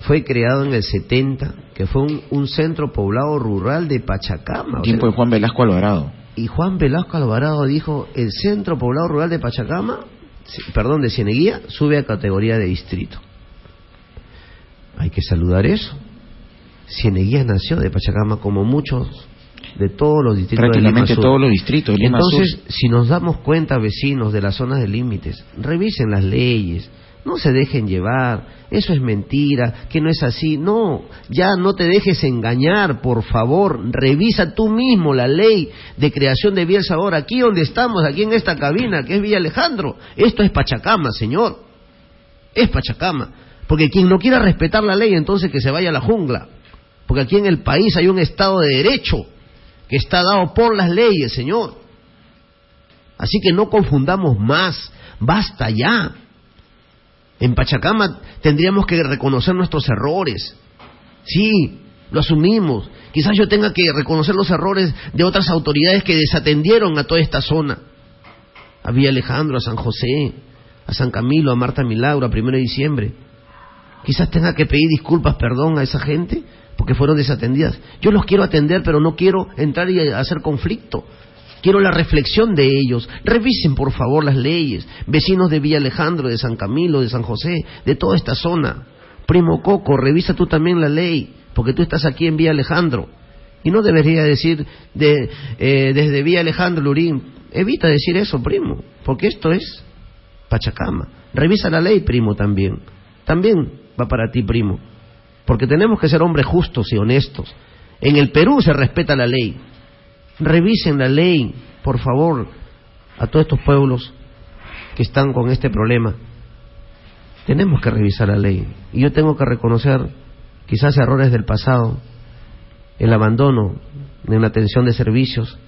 fue creado en el 70, que fue un, centro poblado rural de Pachacama. Tiempo de Juan Velasco Alvarado. Y Juan Velasco Alvarado dijo, el centro poblado rural de Pachacama, perdón, de Cieneguilla, sube a categoría de distrito. Hay que saludar eso. Cieneguilla nació de Pachacama como muchos de todos los distritos prácticamente todos los distritos entonces si nos damos cuenta vecinos de las zonas de límites revisen las leyes no se dejen llevar eso es mentira que no es así no ya no te dejes engañar por favor revisa tú mismo la ley de creación de Bielsa ahora aquí donde estamos aquí en esta cabina que es Villa Alejandro. Esto es Pachacama señor es Pachacama porque quien no quiera respetar la ley entonces que se vaya a la jungla porque aquí en el país hay un estado de derecho que está dado por las leyes, Señor. Así que no confundamos más, basta ya. En Pachacama tendríamos que reconocer nuestros errores. Sí, lo asumimos. Quizás yo tenga que reconocer los errores de otras autoridades que desatendieron a toda esta zona. A Alejandro, a San José, a San Camilo, a Marta Milagro, a Primero de Diciembre. Quizás tenga que pedir disculpas, perdón a esa gente porque fueron desatendidas. Yo los quiero atender, pero no quiero entrar y hacer conflicto. Quiero la reflexión de ellos. Revisen, por favor, las leyes. Vecinos de Villa Alejandro, de San Camilo, de San José, de toda esta zona. Primo Coco, revisa tú también la ley, porque tú estás aquí en Villa Alejandro. Y no debería decir de, eh, desde Villa Alejandro, Lurín. Evita decir eso, primo, porque esto es Pachacama. Revisa la ley, primo, también. También va para ti, primo porque tenemos que ser hombres justos y honestos. En el Perú se respeta la ley. Revisen la ley, por favor, a todos estos pueblos que están con este problema. Tenemos que revisar la ley. Y yo tengo que reconocer quizás errores del pasado, el abandono en la atención de servicios,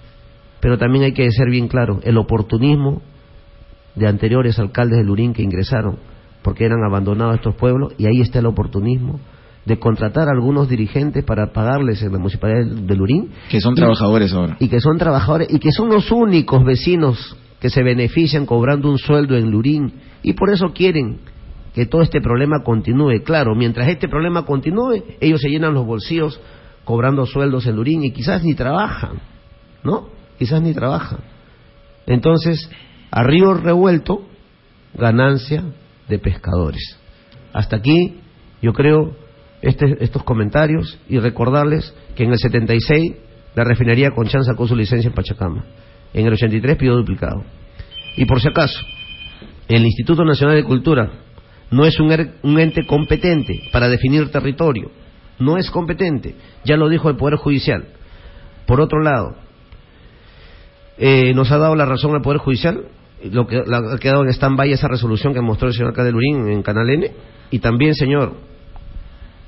Pero también hay que ser bien claro, el oportunismo de anteriores alcaldes de Lurín que ingresaron porque eran abandonados estos pueblos y ahí está el oportunismo de contratar a algunos dirigentes para pagarles en la municipalidad de Lurín. Que son trabajadores ahora. Y que son trabajadores y que son los únicos vecinos que se benefician cobrando un sueldo en Lurín y por eso quieren que todo este problema continúe. Claro, mientras este problema continúe, ellos se llenan los bolsillos cobrando sueldos en Lurín y quizás ni trabajan, ¿no? Quizás ni trabajan. Entonces, a río revuelto, ganancia de pescadores. Hasta aquí, yo creo, este, estos comentarios y recordarles que en el 76 la refinería Conchan sacó su licencia en Pachacama. En el 83 pidió duplicado. Y por si acaso, el Instituto Nacional de Cultura no es un, er, un ente competente para definir territorio. No es competente. Ya lo dijo el Poder Judicial. Por otro lado, eh, nos ha dado la razón el Poder Judicial, lo que ha quedado en stand-by esa resolución que mostró el señor Cadelurín en Canal N. Y también, señor,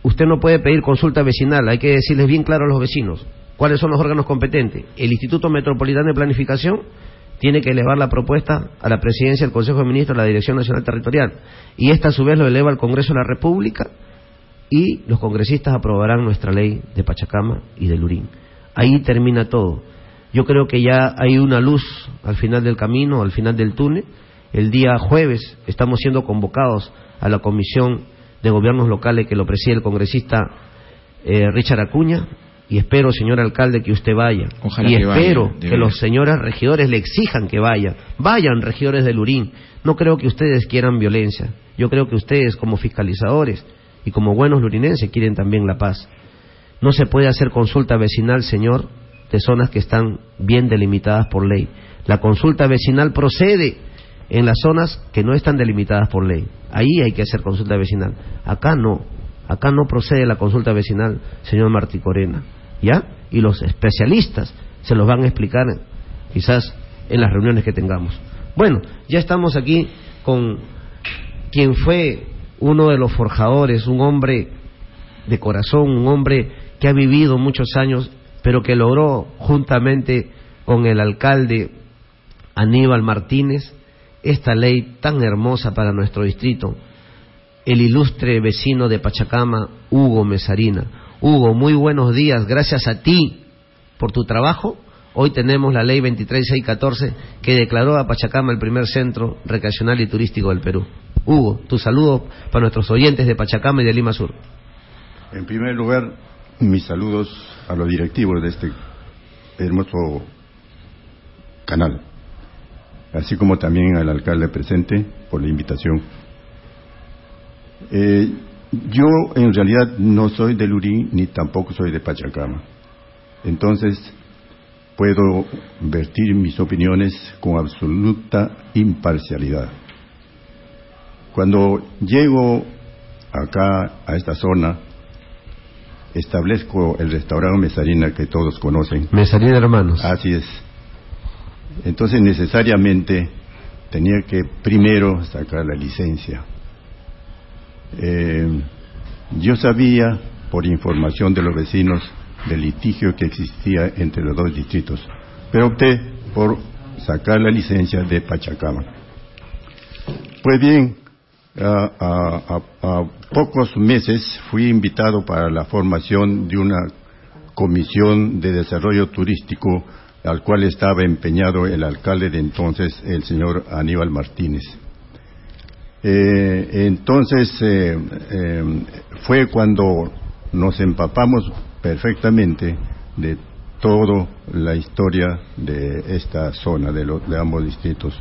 usted no puede pedir consulta vecinal, hay que decirles bien claro a los vecinos cuáles son los órganos competentes. El Instituto Metropolitano de Planificación tiene que elevar la propuesta a la presidencia del Consejo de Ministros, a la Dirección Nacional Territorial. Y esta a su vez lo eleva al Congreso de la República y los congresistas aprobarán nuestra ley de Pachacama y de Lurín. Ahí termina todo. Yo creo que ya hay una luz al final del camino, al final del túnel. El día jueves estamos siendo convocados a la Comisión de Gobiernos Locales que lo preside el congresista eh, Richard Acuña y espero, señor alcalde, que usted vaya. y espero que los señores regidores le exijan que vaya. Vayan, regidores de Lurín. No creo que ustedes quieran violencia. Yo creo que ustedes, como fiscalizadores y como buenos lurinenses, quieren también la paz. No se puede hacer consulta vecinal, señor, de zonas que están bien delimitadas por ley. La consulta vecinal procede en las zonas que no están delimitadas por ley. Ahí hay que hacer consulta vecinal. Acá no. Acá no procede la consulta vecinal, señor Martí Corena. ¿ya? Y los especialistas se los van a explicar quizás en las reuniones que tengamos. Bueno, ya estamos aquí con quien fue uno de los forjadores, un hombre de corazón, un hombre que ha vivido muchos años, pero que logró juntamente con el alcalde Aníbal Martínez esta ley tan hermosa para nuestro distrito, el ilustre vecino de Pachacama, Hugo Mesarina. Hugo, muy buenos días. Gracias a ti por tu trabajo. Hoy tenemos la ley 23614 que declaró a Pachacama el primer centro recreacional y turístico del Perú. Hugo, tu saludo para nuestros oyentes de Pachacama y de Lima Sur. En primer lugar, mis saludos a los directivos de este hermoso canal, así como también al alcalde presente por la invitación. Eh, yo en realidad no soy de Lurín ni tampoco soy de Pachacama. Entonces puedo vertir mis opiniones con absoluta imparcialidad. Cuando llego acá a esta zona, establezco el restaurante Mesarina que todos conocen. Mesarina Hermanos. Así es. Entonces necesariamente tenía que primero sacar la licencia eh, yo sabía, por información de los vecinos, del litigio que existía entre los dos distritos, pero opté por sacar la licencia de Pachacama. Pues bien, a, a, pocos meses fui invitado para la formación de una comisión de desarrollo turístico al cual estaba empeñado el alcalde de entonces, el señor Aníbal Martínez. Eh, entonces eh, eh, fue cuando nos empapamos perfectamente de toda la historia de esta zona, de, de ambos distritos.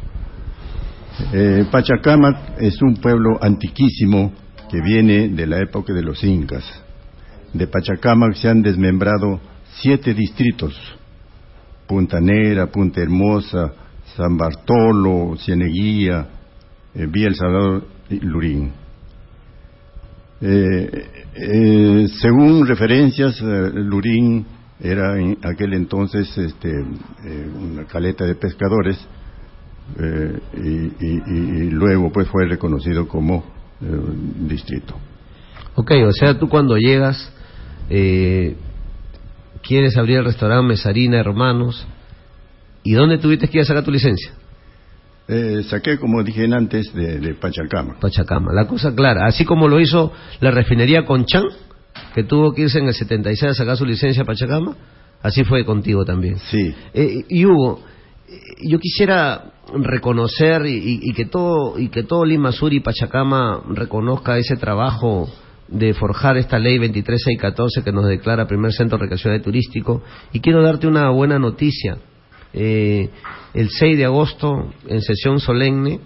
Pachacamac es un pueblo antiquísimo que viene de la época de los incas. De Pachacamac se han desmembrado siete distritos, Punta Negra, Punta Hermosa, San Bartolo, Cieneguía, eh, Vía El Salvador y Lurín. Eh, eh, según referencias, Lurín era en aquel entonces este, una caleta de pescadores y, luego pues fue reconocido como distrito. Ok, o sea, tú cuando llegas quieres abrir el restaurante Mesarina Hermanos ¿Y dónde tuviste que ir a sacar tu licencia? Eh, saqué, como dije antes, de, de Pachacama. Pachacama, la cosa clara. Así como lo hizo la refinería Conchan, que tuvo que irse en el 76 a sacar su licencia a Pachacama, así fue contigo también. Sí. Eh, y Hugo, eh, yo quisiera reconocer y, y, que todo y que todo Lima Sur y Pachacama reconozca ese trabajo de forjar esta ley 23614 que nos declara primer centro recreacional turístico. Y quiero darte una buena noticia. Eh, el 6 de agosto en sesión solemne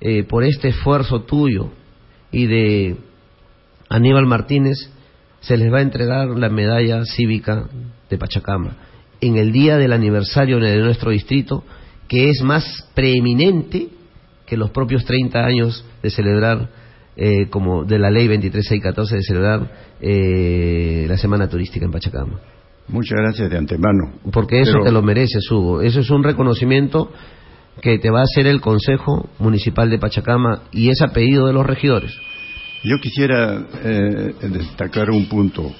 eh, por este esfuerzo tuyo y de Aníbal Martínez se les va a entregar la medalla cívica de Pachacama en el día del aniversario de nuestro distrito que es más preeminente que los propios 30 años de celebrar, eh, como de la ley 23614, de celebrar eh, la Semana Turística en Pachacama. Muchas gracias de antemano. Porque eso Pero- te lo mereces, Hugo. Eso es un reconocimiento que te va a hacer el Consejo Municipal de Pachacama y es a pedido de los regidores. Yo quisiera eh, destacar un punto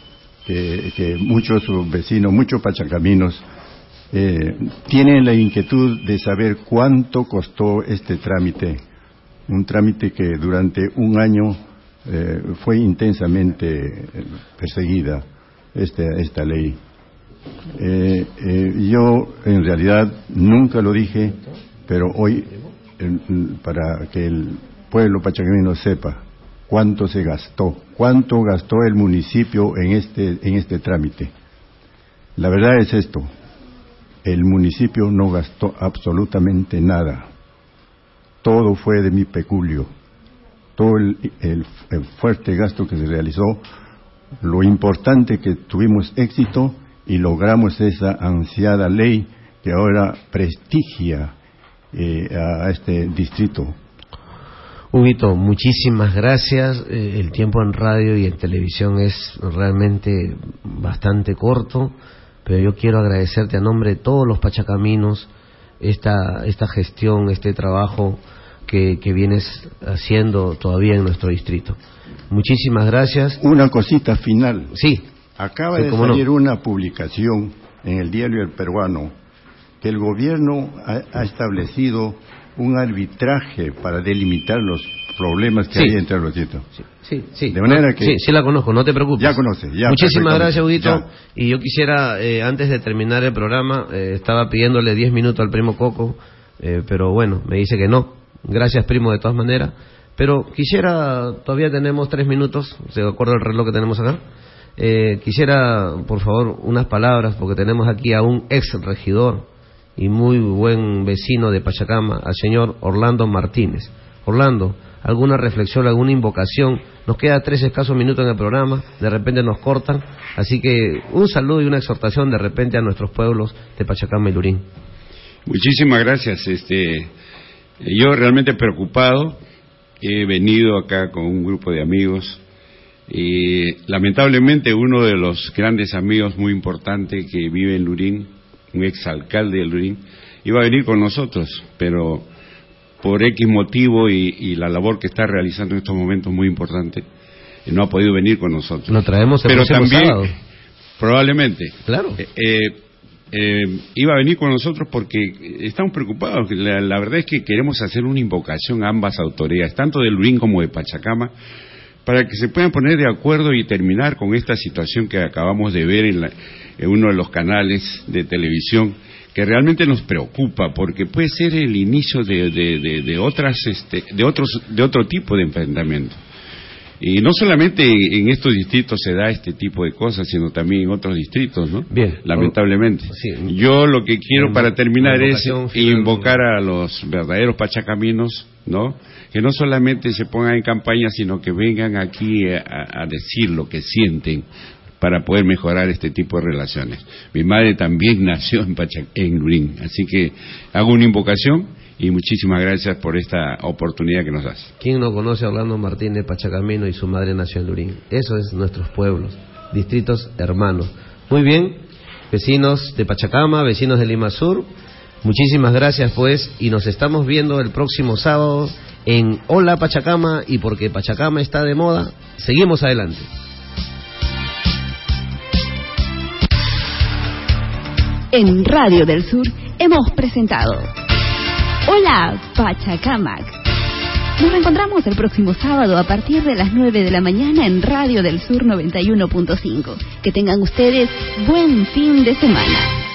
que, que muchos vecinos, muchos pachacaminos eh, tienen la inquietud de saber cuánto costó este trámite, un trámite que durante un año eh, fue intensamente eh, perseguida esta, esta ley. Eh, yo en realidad nunca lo dije, pero hoy para que el pueblo pachacamino sepa cuánto se gastó, cuánto gastó el municipio en este en este trámite. La verdad es esto, el municipio no gastó absolutamente nada. Todo fue de mi peculio. Todo el, fuerte gasto que se realizó, lo importante que tuvimos éxito y logramos esa ansiada ley que ahora prestigia eh, a este distrito. Huguito, muchísimas gracias. Eh, el tiempo en radio y en televisión es realmente bastante corto, pero yo quiero agradecerte a nombre de todos los pachacaminos esta, esta gestión, este trabajo que, que vienes haciendo todavía en nuestro distrito. Muchísimas gracias. Una cosita final. Sí, Acaba Sí, de no. salir una publicación en el diario El Peruano que el gobierno ha, ha establecido un arbitraje para delimitar los problemas que Sí. hay entre los. Sí, sí, sí. De manera que- Sí, sí la conozco, no te preocupes. Ya conoce, ya, Muchísimas gracias, ya. Y yo quisiera, eh, antes de terminar el programa, eh, estaba pidiéndole 10 minutos al primo Coco, eh, pero bueno, me dice que no. Gracias, primo, de todas maneras. Pero quisiera, todavía tenemos tres minutos, de acuerdo al reloj que tenemos acá. Eh, quisiera, por favor, unas palabras, porque tenemos aquí a un ex regidor y muy buen vecino de Pachacama, al señor Orlando Martínez. Orlando, ¿alguna reflexión, alguna invocación? Nos queda tres escasos minutos en el programa, de repente nos cortan, así que un saludo y una exhortación de repente a nuestros pueblos de Pachacama y Lurín. Muchísimas gracias. Este, yo realmente preocupado, he venido acá con un grupo de amigos y lamentablemente uno de los grandes amigos muy importantes que vive en Lurín, un exalcalde de Lurín, iba a venir con nosotros, pero por X motivo y, y la labor que está realizando en estos momentos muy importante, eh, no ha podido venir con nosotros. Lo traemos el pero también, sábado. probablemente, Claro. eh, eh, eh, iba a venir con nosotros porque estamos preocupados. La, la verdad es que queremos hacer una invocación a ambas autoridades, tanto de Lurín como de Pachacama, para que se puedan poner de acuerdo y terminar con esta situación que acabamos de ver en, la- en uno de los canales de televisión, que realmente nos preocupa, porque puede ser el inicio de, de- de- de otras, este, de otros, de otro tipo de enfrentamiento. Y no solamente en estos distritos se da este tipo de cosas, sino también en otros distritos, ¿no? Bien. Lamentablemente. Sí. Yo lo que quiero para terminar es invocar a los verdaderos pachacaminos, ¿no? Que no solamente se pongan en campaña, sino que vengan aquí a, a decir lo que sienten para poder mejorar este tipo de relaciones. Mi madre también nació en, Pachac en así que hago una invocación y muchísimas gracias por esta oportunidad que nos das. ¿Quién no conoce a Orlando Martínez Pachacamino y su madre nació en Lurín? Eso es nuestros pueblos, distritos hermanos. Muy bien, vecinos de Pachacama, vecinos de Lima Sur, muchísimas gracias pues y nos estamos viendo el próximo sábado en Hola Pachacama y porque Pachacama está de moda, seguimos adelante. En Radio del Sur hemos presentado Hola Pachacamac. Nos reencontramos el próximo sábado a partir de las 9 de la mañana en Radio del Sur 91.5. Que tengan ustedes buen fin de semana.